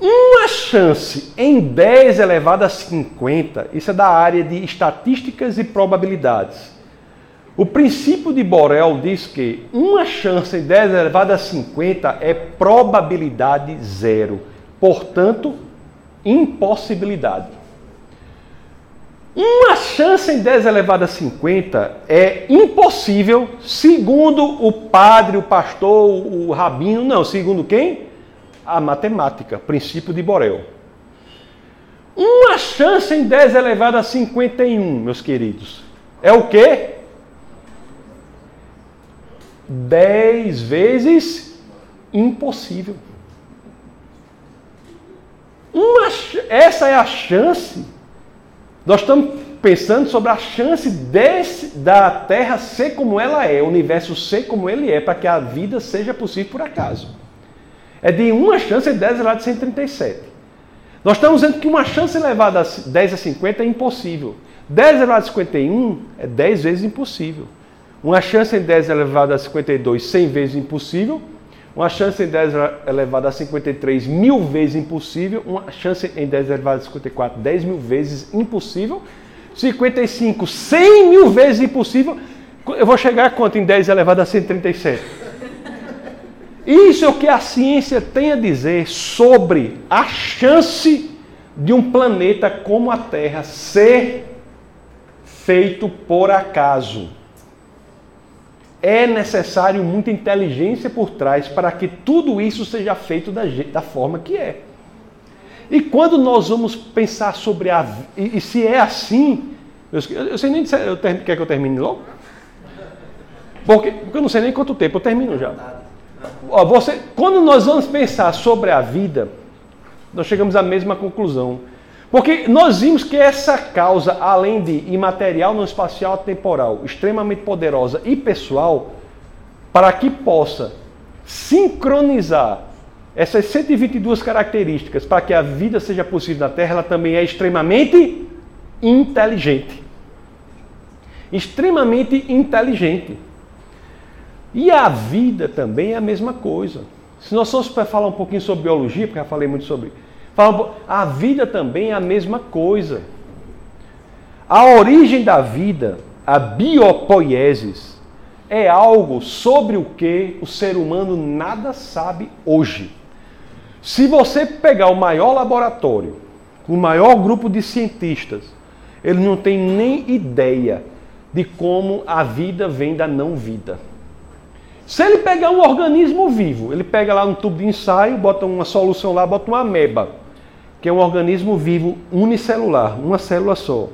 uma chance em 10 elevado a 50, isso é da área de estatísticas e probabilidades o princípio de Borel diz que uma chance em 10 elevado a 50 é probabilidade zero. Portanto, impossibilidade. Uma chance em 10 elevado a 50 é impossível, segundo o padre, o pastor, o rabino, não, segundo quem? A matemática, princípio de Borel. Uma chance em 10 elevado a 51, meus queridos, é o quê? Dez vezes impossível. Uma, essa é a chance. Nós estamos pensando sobre a chance desse, da Terra ser como ela é, o universo ser como ele é, para que a vida seja possível por acaso. É de uma chance em 10 elevado a 137. Nós estamos dizendo que uma chance elevada a 10 a 50 é impossível. 10 elevado a 51 é 10 vezes impossível. Uma chance em 10 elevado a 52, 100 vezes impossível. Uma chance em 10 elevado a 53, mil vezes impossível. Uma chance em 10 elevado a 54, 10 mil vezes impossível. 55, 100 mil vezes impossível. Eu vou chegar a quanto em 10 elevado a 137? Isso é o que a ciência tem a dizer sobre a chance de um planeta como a Terra ser feito por acaso é necessário muita inteligência por trás para que tudo isso seja feito da, da forma que é. E quando nós vamos pensar sobre a. E, e se é assim. Eu, eu sei nem se eu ter, quer que eu termine logo? Porque, porque eu não sei nem quanto tempo, eu termino já. Você, quando nós vamos pensar sobre a vida, nós chegamos à mesma conclusão. Porque nós vimos que essa causa, além de imaterial, não espacial, temporal, extremamente poderosa e pessoal, para que possa sincronizar essas 122 características para que a vida seja possível na Terra, ela também é extremamente inteligente. Extremamente inteligente. E a vida também é a mesma coisa. Se nós formos para falar um pouquinho sobre biologia, porque já falei muito sobre. A vida também é a mesma coisa. A origem da vida, a biopoiesis, é algo sobre o que o ser humano nada sabe hoje. Se você pegar o maior laboratório, o maior grupo de cientistas, eles não têm nem ideia de como a vida vem da não vida. Se ele pegar um organismo vivo, ele pega lá um tubo de ensaio, bota uma solução lá, bota uma ameba, que é um organismo vivo unicelular, uma célula só.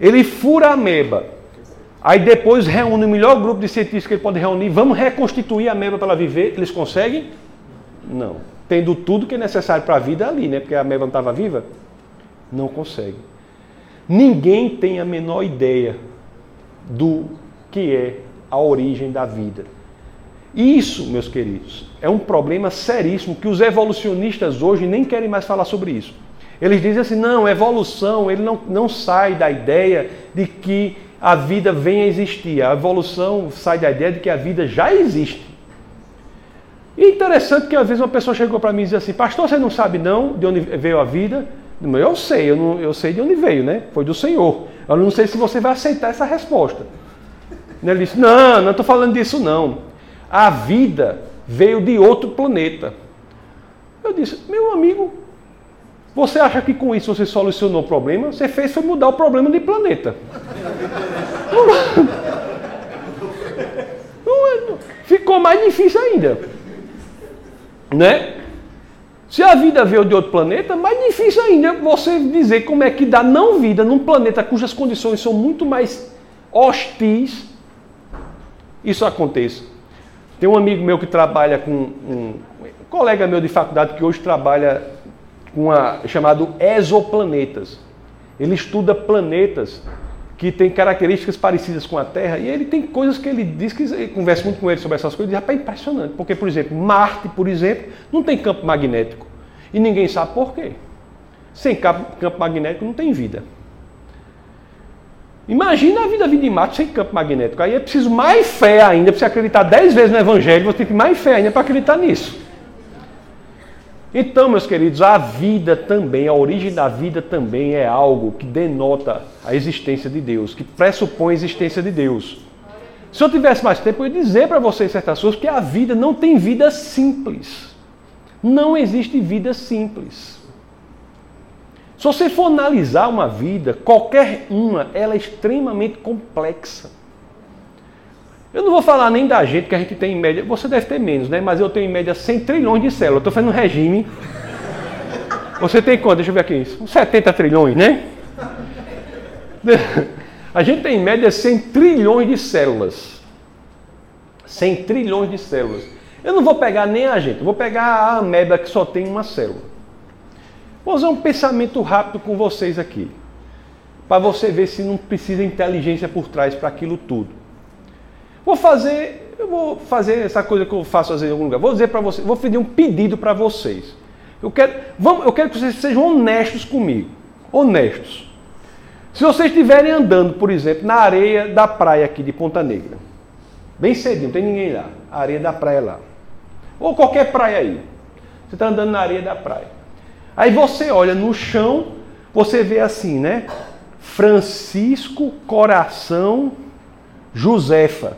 Ele fura a ameba. Aí depois reúne o melhor grupo de cientistas que ele pode reunir. Vamos reconstituir a ameba para ela viver. Eles conseguem? Não. Tendo tudo que é necessário para a vida ali, né? Porque a ameba não estava viva. Não consegue. Ninguém tem a menor ideia do que é a origem da vida. Isso, meus queridos, é um problema seríssimo que os evolucionistas hoje nem querem mais falar sobre isso. Eles dizem assim: não, evolução, ele não, não sai da ideia de que a vida vem a existir. A evolução sai da ideia de que a vida já existe. E interessante que às vezes uma pessoa chegou para mim e disse assim: Pastor, você não sabe não de onde veio a vida? Eu sei, eu, não, eu sei de onde veio, né? Foi do Senhor. Eu não sei se você vai aceitar essa resposta. Ele disse: Não, não estou falando disso não a vida veio de outro planeta. Eu disse, meu amigo, você acha que com isso você solucionou o problema? Você fez foi mudar o problema de planeta. É, ficou mais difícil ainda. Né? Se a vida veio de outro planeta, mais difícil ainda você dizer como é que dá não vida num planeta cujas condições são muito mais hostis. Isso aconteça. Tem um amigo meu que trabalha com um, um colega meu de faculdade que hoje trabalha com a chamado exoplanetas. Ele estuda planetas que têm características parecidas com a Terra e ele tem coisas que ele diz que conversa muito com ele sobre essas coisas e é impressionante, porque por exemplo, Marte, por exemplo, não tem campo magnético e ninguém sabe por quê. Sem campo magnético não tem vida. Imagina a vida vida em Marte sem campo magnético. Aí é preciso mais fé ainda, para você acreditar dez vezes no Evangelho, você tem que mais fé ainda para acreditar nisso. Então, meus queridos, a vida também, a origem da vida também é algo que denota a existência de Deus, que pressupõe a existência de Deus. Se eu tivesse mais tempo, eu ia dizer para vocês certas coisas que a vida não tem vida simples. Não existe vida simples. Se você for analisar uma vida, qualquer uma, ela é extremamente complexa. Eu não vou falar nem da gente, que a gente tem em média, você deve ter menos, né? Mas eu tenho em média 100 trilhões de células. Estou fazendo um regime. Você tem quanto? Deixa eu ver aqui. 70 trilhões, né? A gente tem em média 100 trilhões de células. 100 trilhões de células. Eu não vou pegar nem a gente, vou pegar a ameba que só tem uma célula. Vou usar um pensamento rápido com vocês aqui, para você ver se não precisa inteligência por trás para aquilo tudo. Vou fazer, eu vou fazer essa coisa que eu faço às vezes em algum lugar. Vou dizer para vocês, vou pedir um pedido para vocês. Eu quero, vamos, eu quero que vocês sejam honestos comigo, honestos. Se vocês estiverem andando, por exemplo, na areia da praia aqui de Ponta Negra, bem cedinho, não tem ninguém lá, a areia da praia lá, ou qualquer praia aí, você está andando na areia da praia. Aí você olha no chão, você vê assim, né? Francisco Coração Josefa.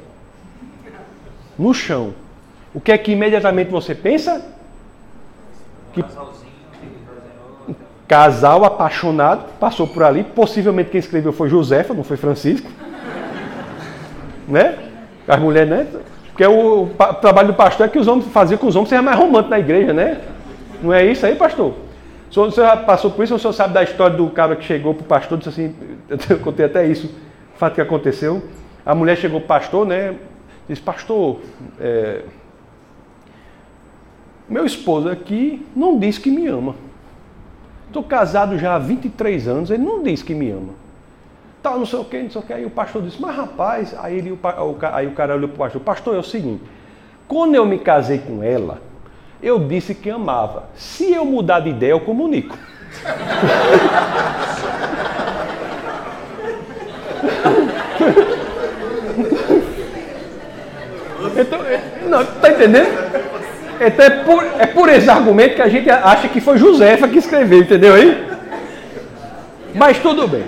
No chão. O que é que imediatamente você pensa? Que casal apaixonado passou por ali. Possivelmente quem escreveu foi Josefa, não foi Francisco. né? As mulheres, né? Porque o, o, trabalho do pastor é que os homens faziam com os homens sejam mais românticos na igreja, né? Não é isso aí, pastor? O senhor, já passou por isso ou o senhor sabe da história do cara que chegou para o pastor disse assim, eu contei até isso, o fato que aconteceu. A mulher chegou para o pastor, né? Disse, pastor, é, meu esposo aqui não diz que me ama. Estou casado já há 23 anos, ele não diz que me ama. Tal, não sei o que, não sei o que. Aí o pastor disse, mas rapaz, aí, ele, o, aí o cara olhou para o pastor, pastor, é o seguinte, quando eu me casei com ela, eu disse que amava. Se eu mudar de ideia, eu comunico. então, é, não, tá entendendo? Então é por, é por esse argumento que a gente acha que foi Josefa que escreveu, entendeu aí? Mas tudo bem.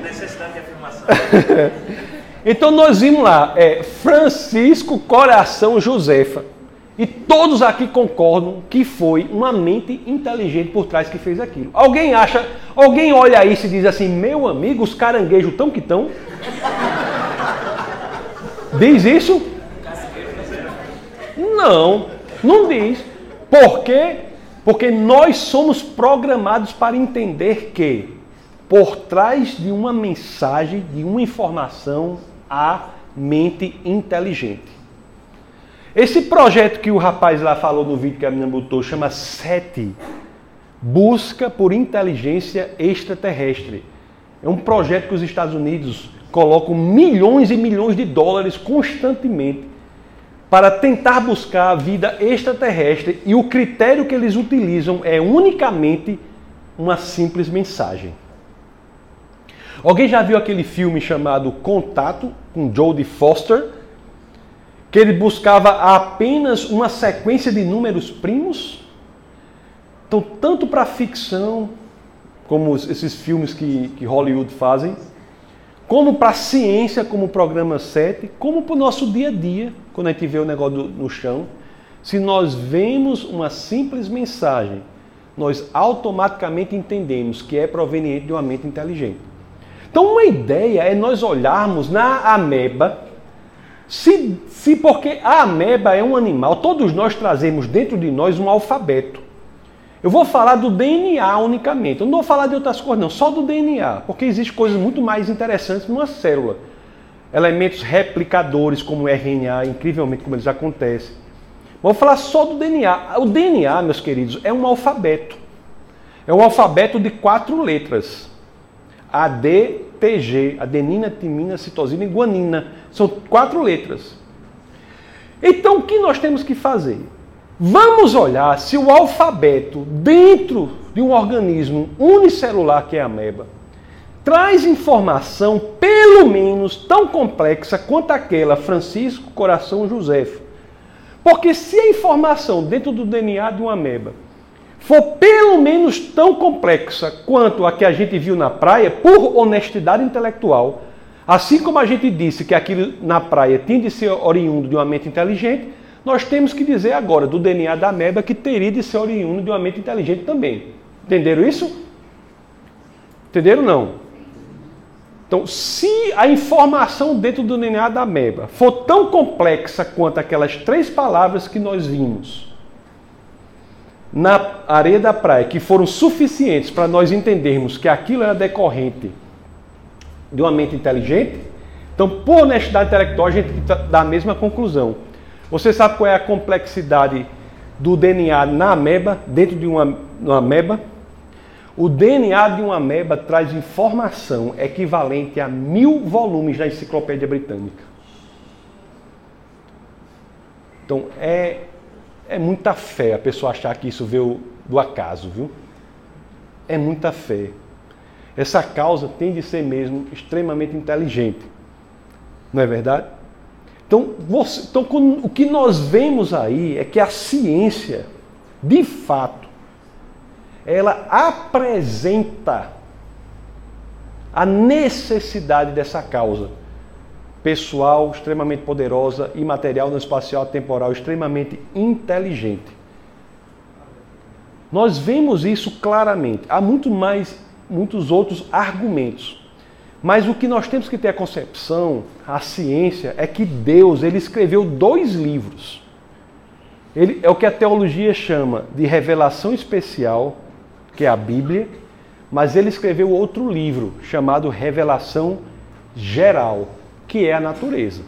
então nós vimos lá, é, Francisco Coração Josefa. E todos aqui concordam que foi uma mente inteligente por trás que fez aquilo. Alguém acha, alguém olha isso e diz assim: meu amigo, os caranguejos tão que tão. Diz isso? Não, não diz. Por quê? Porque nós somos programados para entender que por trás de uma mensagem, de uma informação, há mente inteligente. Esse projeto que o rapaz lá falou no vídeo que a menina botou chama SETI Busca por Inteligência Extraterrestre. É um projeto que os Estados Unidos colocam milhões e milhões de dólares constantemente para tentar buscar a vida extraterrestre e o critério que eles utilizam é unicamente uma simples mensagem. Alguém já viu aquele filme chamado Contato com Jodie Foster? Que ele buscava apenas uma sequência de números primos? Então, tanto para ficção, como esses filmes que, que Hollywood fazem, como para a ciência, como o programa 7, como para o nosso dia a dia, quando a gente vê o negócio no chão, se nós vemos uma simples mensagem, nós automaticamente entendemos que é proveniente de uma mente inteligente. Então, uma ideia é nós olharmos na ameba, se, se porque a ameba é um animal, todos nós trazemos dentro de nós um alfabeto. Eu vou falar do DNA unicamente. Eu não vou falar de outras coisas, não, só do DNA, porque existem coisas muito mais interessantes numa célula. Elementos replicadores como o RNA, incrivelmente como eles acontecem. Vou falar só do DNA. O DNA, meus queridos, é um alfabeto. É um alfabeto de quatro letras. ADTG, adenina, timina, citosina e guanina. São quatro letras. Então, o que nós temos que fazer? Vamos olhar se o alfabeto dentro de um organismo unicelular que é a ameba traz informação pelo menos tão complexa quanto aquela Francisco Coração José. Porque se a informação dentro do DNA de uma ameba for pelo menos tão complexa quanto a que a gente viu na praia, por honestidade intelectual, assim como a gente disse que aquilo na praia tinha de ser oriundo de uma mente inteligente, nós temos que dizer agora do DNA da ameba que teria de ser oriundo de uma mente inteligente também. Entenderam isso? Entenderam não? Então, se a informação dentro do DNA da ameba for tão complexa quanto aquelas três palavras que nós vimos na areia da praia, que foram suficientes para nós entendermos que aquilo era decorrente de uma mente inteligente, então, por honestidade intelectual, a gente dá a mesma conclusão. Você sabe qual é a complexidade do DNA na ameba, dentro de uma, uma ameba? O DNA de uma ameba traz informação equivalente a mil volumes da enciclopédia britânica. Então é, é muita fé a pessoa achar que isso veio do acaso, viu? É muita fé. Essa causa tem de ser mesmo extremamente inteligente. Não é verdade? Então, você, então, o que nós vemos aí é que a ciência, de fato, ela apresenta a necessidade dessa causa pessoal, extremamente poderosa, imaterial, não espacial, temporal, extremamente inteligente. Nós vemos isso claramente. Há muito mais, muitos outros argumentos. Mas o que nós temos que ter a concepção, a ciência, é que Deus ele escreveu dois livros. Ele é o que a teologia chama de revelação especial, que é a Bíblia, mas ele escreveu outro livro chamado Revelação Geral, que é a natureza.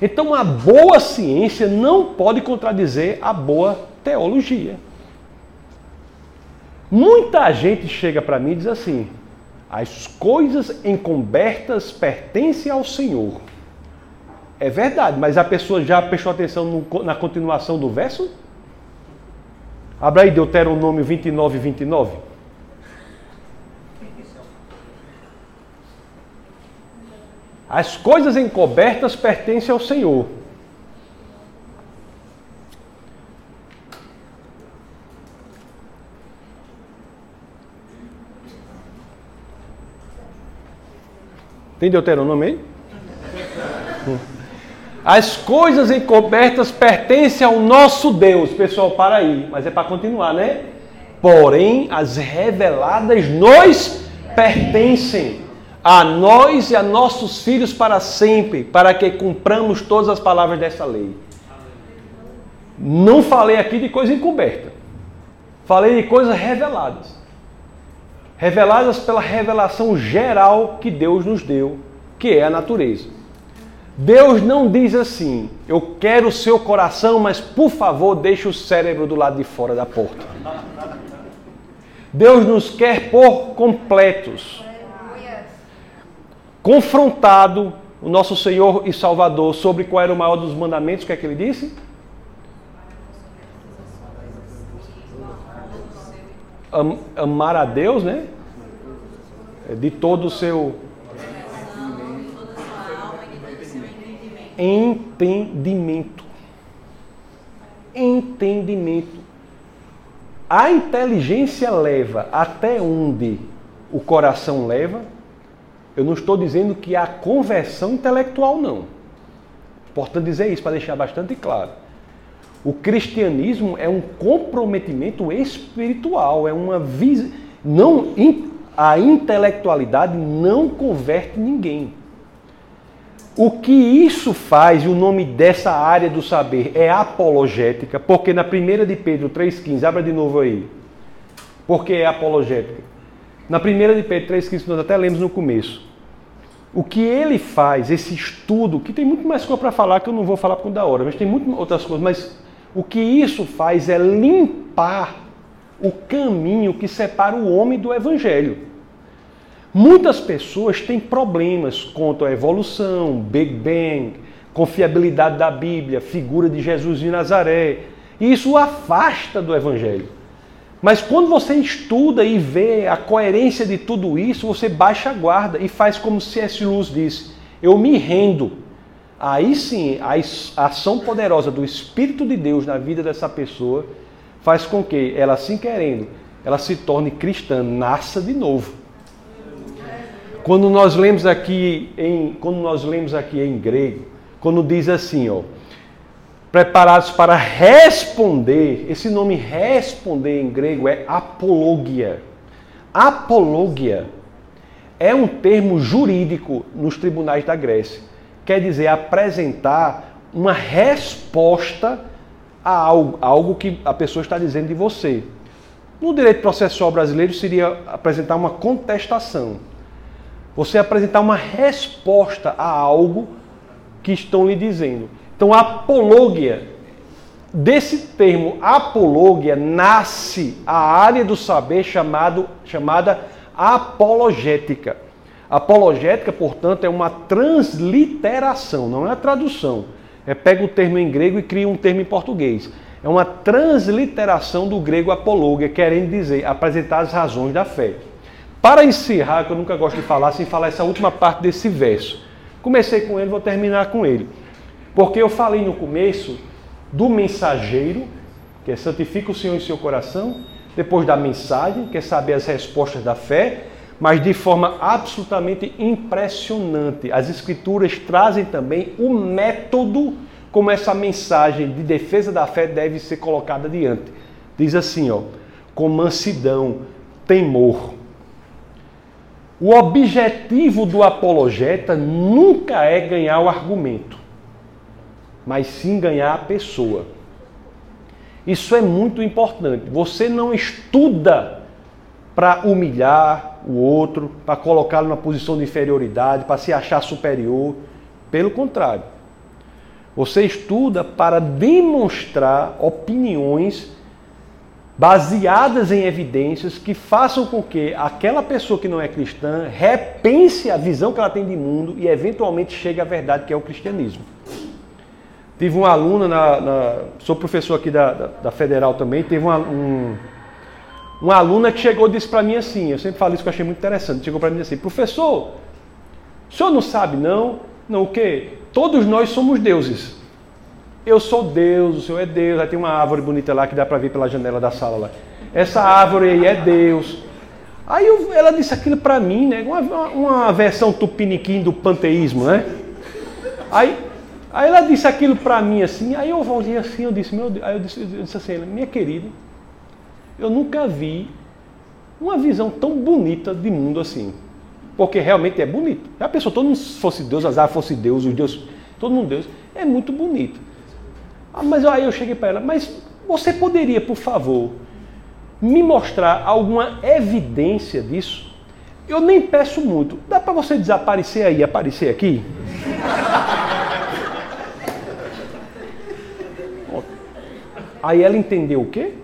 Então a boa ciência não pode contradizer a boa teologia. Muita gente chega para mim e diz assim: as coisas encobertas pertencem ao Senhor. É verdade, mas a pessoa já prestou atenção no, na continuação do verso? Abra aí Deuteronômio 29, 29. As coisas encobertas pertencem ao Senhor. Tem Deuteronômio aí? As coisas encobertas pertencem ao nosso Deus. Pessoal, para aí. Mas é para continuar, né? Porém, as reveladas nos pertencem a nós e a nossos filhos para sempre, para que cumpramos todas as palavras dessa lei. Não falei aqui de coisa encoberta. Falei de coisas reveladas reveladas pela revelação geral que Deus nos deu, que é a natureza. Deus não diz assim: eu quero o seu coração, mas por favor deixe o cérebro do lado de fora da porta. Deus nos quer por completos. Confrontado o nosso Senhor e Salvador sobre qual era o maior dos mandamentos, o que é que ele disse? am, amar a Deus, né? É de todo o seu entendimento. Entendimento. A inteligência leva até onde o coração leva. Eu não estou dizendo que há conversão intelectual, não. Importante dizer isso para deixar bastante claro. O cristianismo é um comprometimento espiritual, é uma vis... não a intelectualidade não converte ninguém. O que isso faz, e o nome dessa área do saber é apologética, porque na primeira de Pedro 3,15, abra de novo aí. Porque é apologética. Na primeira de Pedro 3,15, nós até lemos no começo. O que ele faz, esse estudo, que tem muito mais coisa para falar que eu não vou falar por da hora, mas tem muitas outras coisas, mas o que isso faz é limpar o caminho que separa o homem do evangelho. Muitas pessoas têm problemas quanto à evolução, Big Bang, confiabilidade da Bíblia, figura de Jesus de Nazaré. E isso o afasta do evangelho. Mas quando você estuda e vê a coerência de tudo isso, você baixa a guarda e faz como C.S. Lewis disse: eu me rendo aí sim a ação poderosa do Espírito de Deus na vida dessa pessoa faz com que ela, assim querendo, ela se torne cristã, nasça de novo. Quando nós lemos aqui em, quando nós lemos aqui em grego, quando diz assim, ó, preparados para responder, esse nome responder em grego é apologia. Apologia é um termo jurídico nos tribunais da Grécia quer dizer apresentar uma resposta a algo, a algo que a pessoa está dizendo de você. No direito processual brasileiro seria apresentar uma contestação. Você apresentar uma resposta a algo que estão lhe dizendo. Então, apologia, desse termo apologia, nasce a área do saber chamado, chamada apologética. Apologética, portanto, é uma transliteração, não é a tradução. É pega o termo em grego e cria um termo em português. É uma transliteração do grego apologia, querendo dizer apresentar as razões da fé. Para encerrar, que eu nunca gosto de falar sem falar essa última parte desse verso. Comecei com ele, vou terminar com ele. Porque eu falei no começo do mensageiro, que é santifica o Senhor em seu coração, depois da mensagem, que é saber as respostas da fé, mas de forma absolutamente impressionante. As Escrituras trazem também o método como essa mensagem de defesa da fé deve ser colocada diante. Diz assim, ó, com mansidão, temor. O objetivo do apologeta nunca é ganhar o argumento, mas sim ganhar a pessoa. Isso é muito importante. Você não estuda para humilhar o outro, para colocá-lo numa posição de inferioridade, para se achar superior. Pelo contrário, você estuda para demonstrar opiniões baseadas em evidências que façam com que aquela pessoa que não é cristã repense a visão que ela tem de mundo e eventualmente chegue à verdade que é o cristianismo. Tive uma aluna, na, na sou professor aqui da, da, da Federal também, teve uma, um, uma aluna que chegou e disse para mim assim, eu sempre falo isso que eu achei muito interessante, chegou para mim assim, professor, o senhor não sabe não? Não o quê? Todos nós somos deuses. Eu sou Deus, o Senhor é Deus. Aí tem uma árvore bonita lá que dá para ver pela janela da sala lá. Essa árvore aí é Deus. Aí eu, ela disse aquilo para mim, né? Uma, uma versão tupiniquim do panteísmo, né? Aí, aí ela disse aquilo para mim assim. Aí eu olhei assim, eu disse, meu Deus. Aí eu disse, eu disse assim, minha querida, eu nunca vi uma visão tão bonita de mundo assim. Porque realmente é bonito. A pessoa, todo mundo fosse Deus, árvores fosse Deus, os deuses, todo mundo Deus. É muito bonito. Ah, mas aí eu cheguei para ela, mas você poderia, por favor, me mostrar alguma evidência disso? Eu nem peço muito. Dá para você desaparecer aí, aparecer aqui? Aí ela entendeu o quê?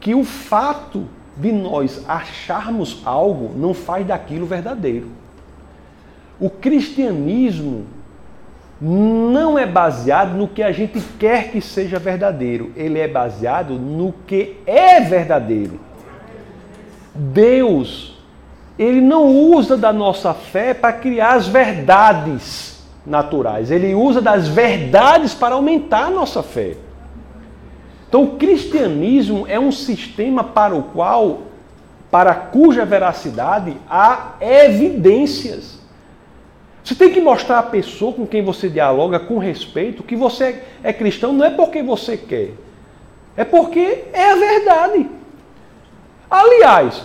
Que o fato de nós acharmos algo não faz daquilo verdadeiro. O cristianismo não é baseado no que a gente quer que seja verdadeiro, ele é baseado no que é verdadeiro. Deus, ele não usa da nossa fé para criar as verdades naturais, ele usa das verdades para aumentar a nossa fé. Então, o cristianismo é um sistema para o qual, para cuja veracidade há evidências. Você tem que mostrar à pessoa com quem você dialoga com respeito que você é cristão não é porque você quer, é porque é a verdade. Aliás,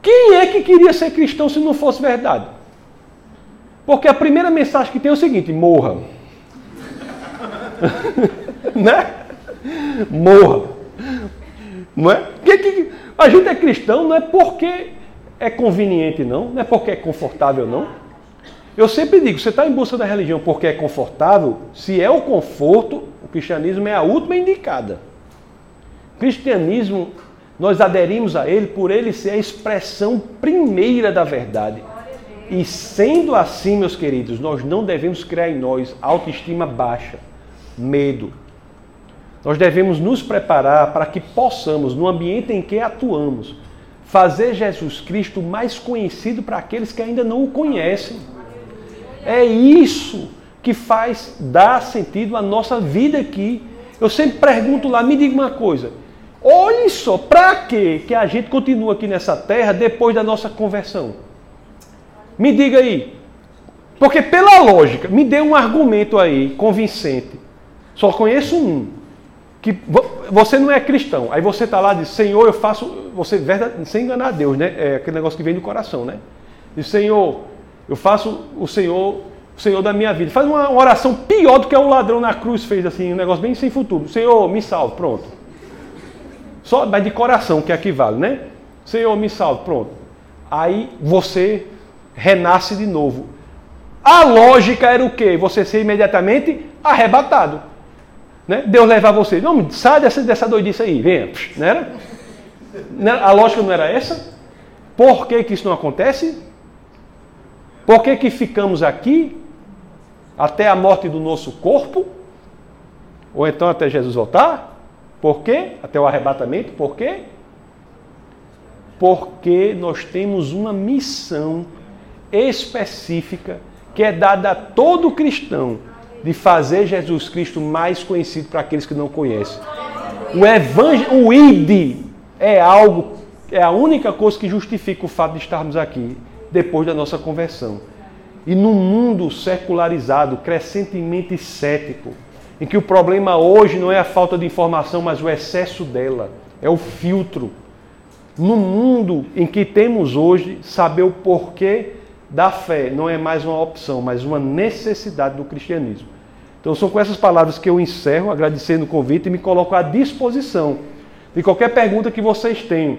quem é que queria ser cristão se não fosse verdade? Porque a primeira mensagem que tem é o seguinte: morra. né? Morra. Não é? A gente é cristão não é porque é conveniente, não, não é porque é confortável, não. Eu sempre digo, você está em busca da religião porque é confortável, se é o conforto, o cristianismo é a última indicada. O cristianismo, nós aderimos a ele por ele ser a expressão primeira da verdade. E sendo assim, meus queridos, nós não devemos criar em nós autoestima baixa, medo. Nós devemos nos preparar para que possamos, no ambiente em que atuamos, fazer Jesus Cristo mais conhecido para aqueles que ainda não o conhecem. É isso que faz dar sentido à nossa vida aqui. Eu sempre pergunto lá, me diga uma coisa. Olhe só, para que que a gente continua aqui nessa terra depois da nossa conversão? Me diga aí. Porque pela lógica, me dê um argumento aí convincente. Só conheço um. Que você não é cristão. Aí você está lá e diz, Senhor, eu faço. Você, verdade, sem enganar Deus, né? É aquele negócio que vem do coração, né? Diz, Senhor, eu faço o Senhor, o Senhor da minha vida. Faz uma oração pior do que o ladrão na cruz fez, assim, um negócio bem sem futuro. Senhor, me salve, pronto. Só, mas de coração, que equivale, né? Senhor, me salve, pronto. Aí você renasce de novo. A lógica era o quê? Você ser imediatamente arrebatado. Né? Deus levar você. Não, sai dessa, dessa doidice aí, venha. Não era? A lógica não era essa? Por que, que isso não acontece? Por que, que ficamos aqui até a morte do nosso corpo? Ou então até Jesus voltar? Por quê? Até o arrebatamento? Por quê? Porque nós temos uma missão específica que é dada a todo cristão de fazer Jesus Cristo mais conhecido para aqueles que não conhecem. O evangelho, o ID é algo, é a única coisa que justifica o fato de estarmos aqui depois da nossa conversão. E num mundo secularizado, crescentemente cético, em que o problema hoje não é a falta de informação, mas o excesso dela, é o filtro. No mundo em que temos hoje, saber o porquê da fé não é mais uma opção, mas uma necessidade do cristianismo. Então são com essas palavras que eu encerro, agradecendo o convite e me coloco à disposição de qualquer pergunta que vocês tenham.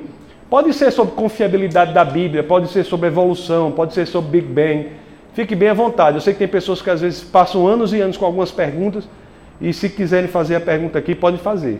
Pode ser sobre confiabilidade da Bíblia, pode ser sobre evolução, pode ser sobre Big Bang. Fique bem à vontade. Eu sei que tem pessoas que às vezes passam anos e anos com algumas perguntas e se quiserem fazer a pergunta aqui, pode fazer.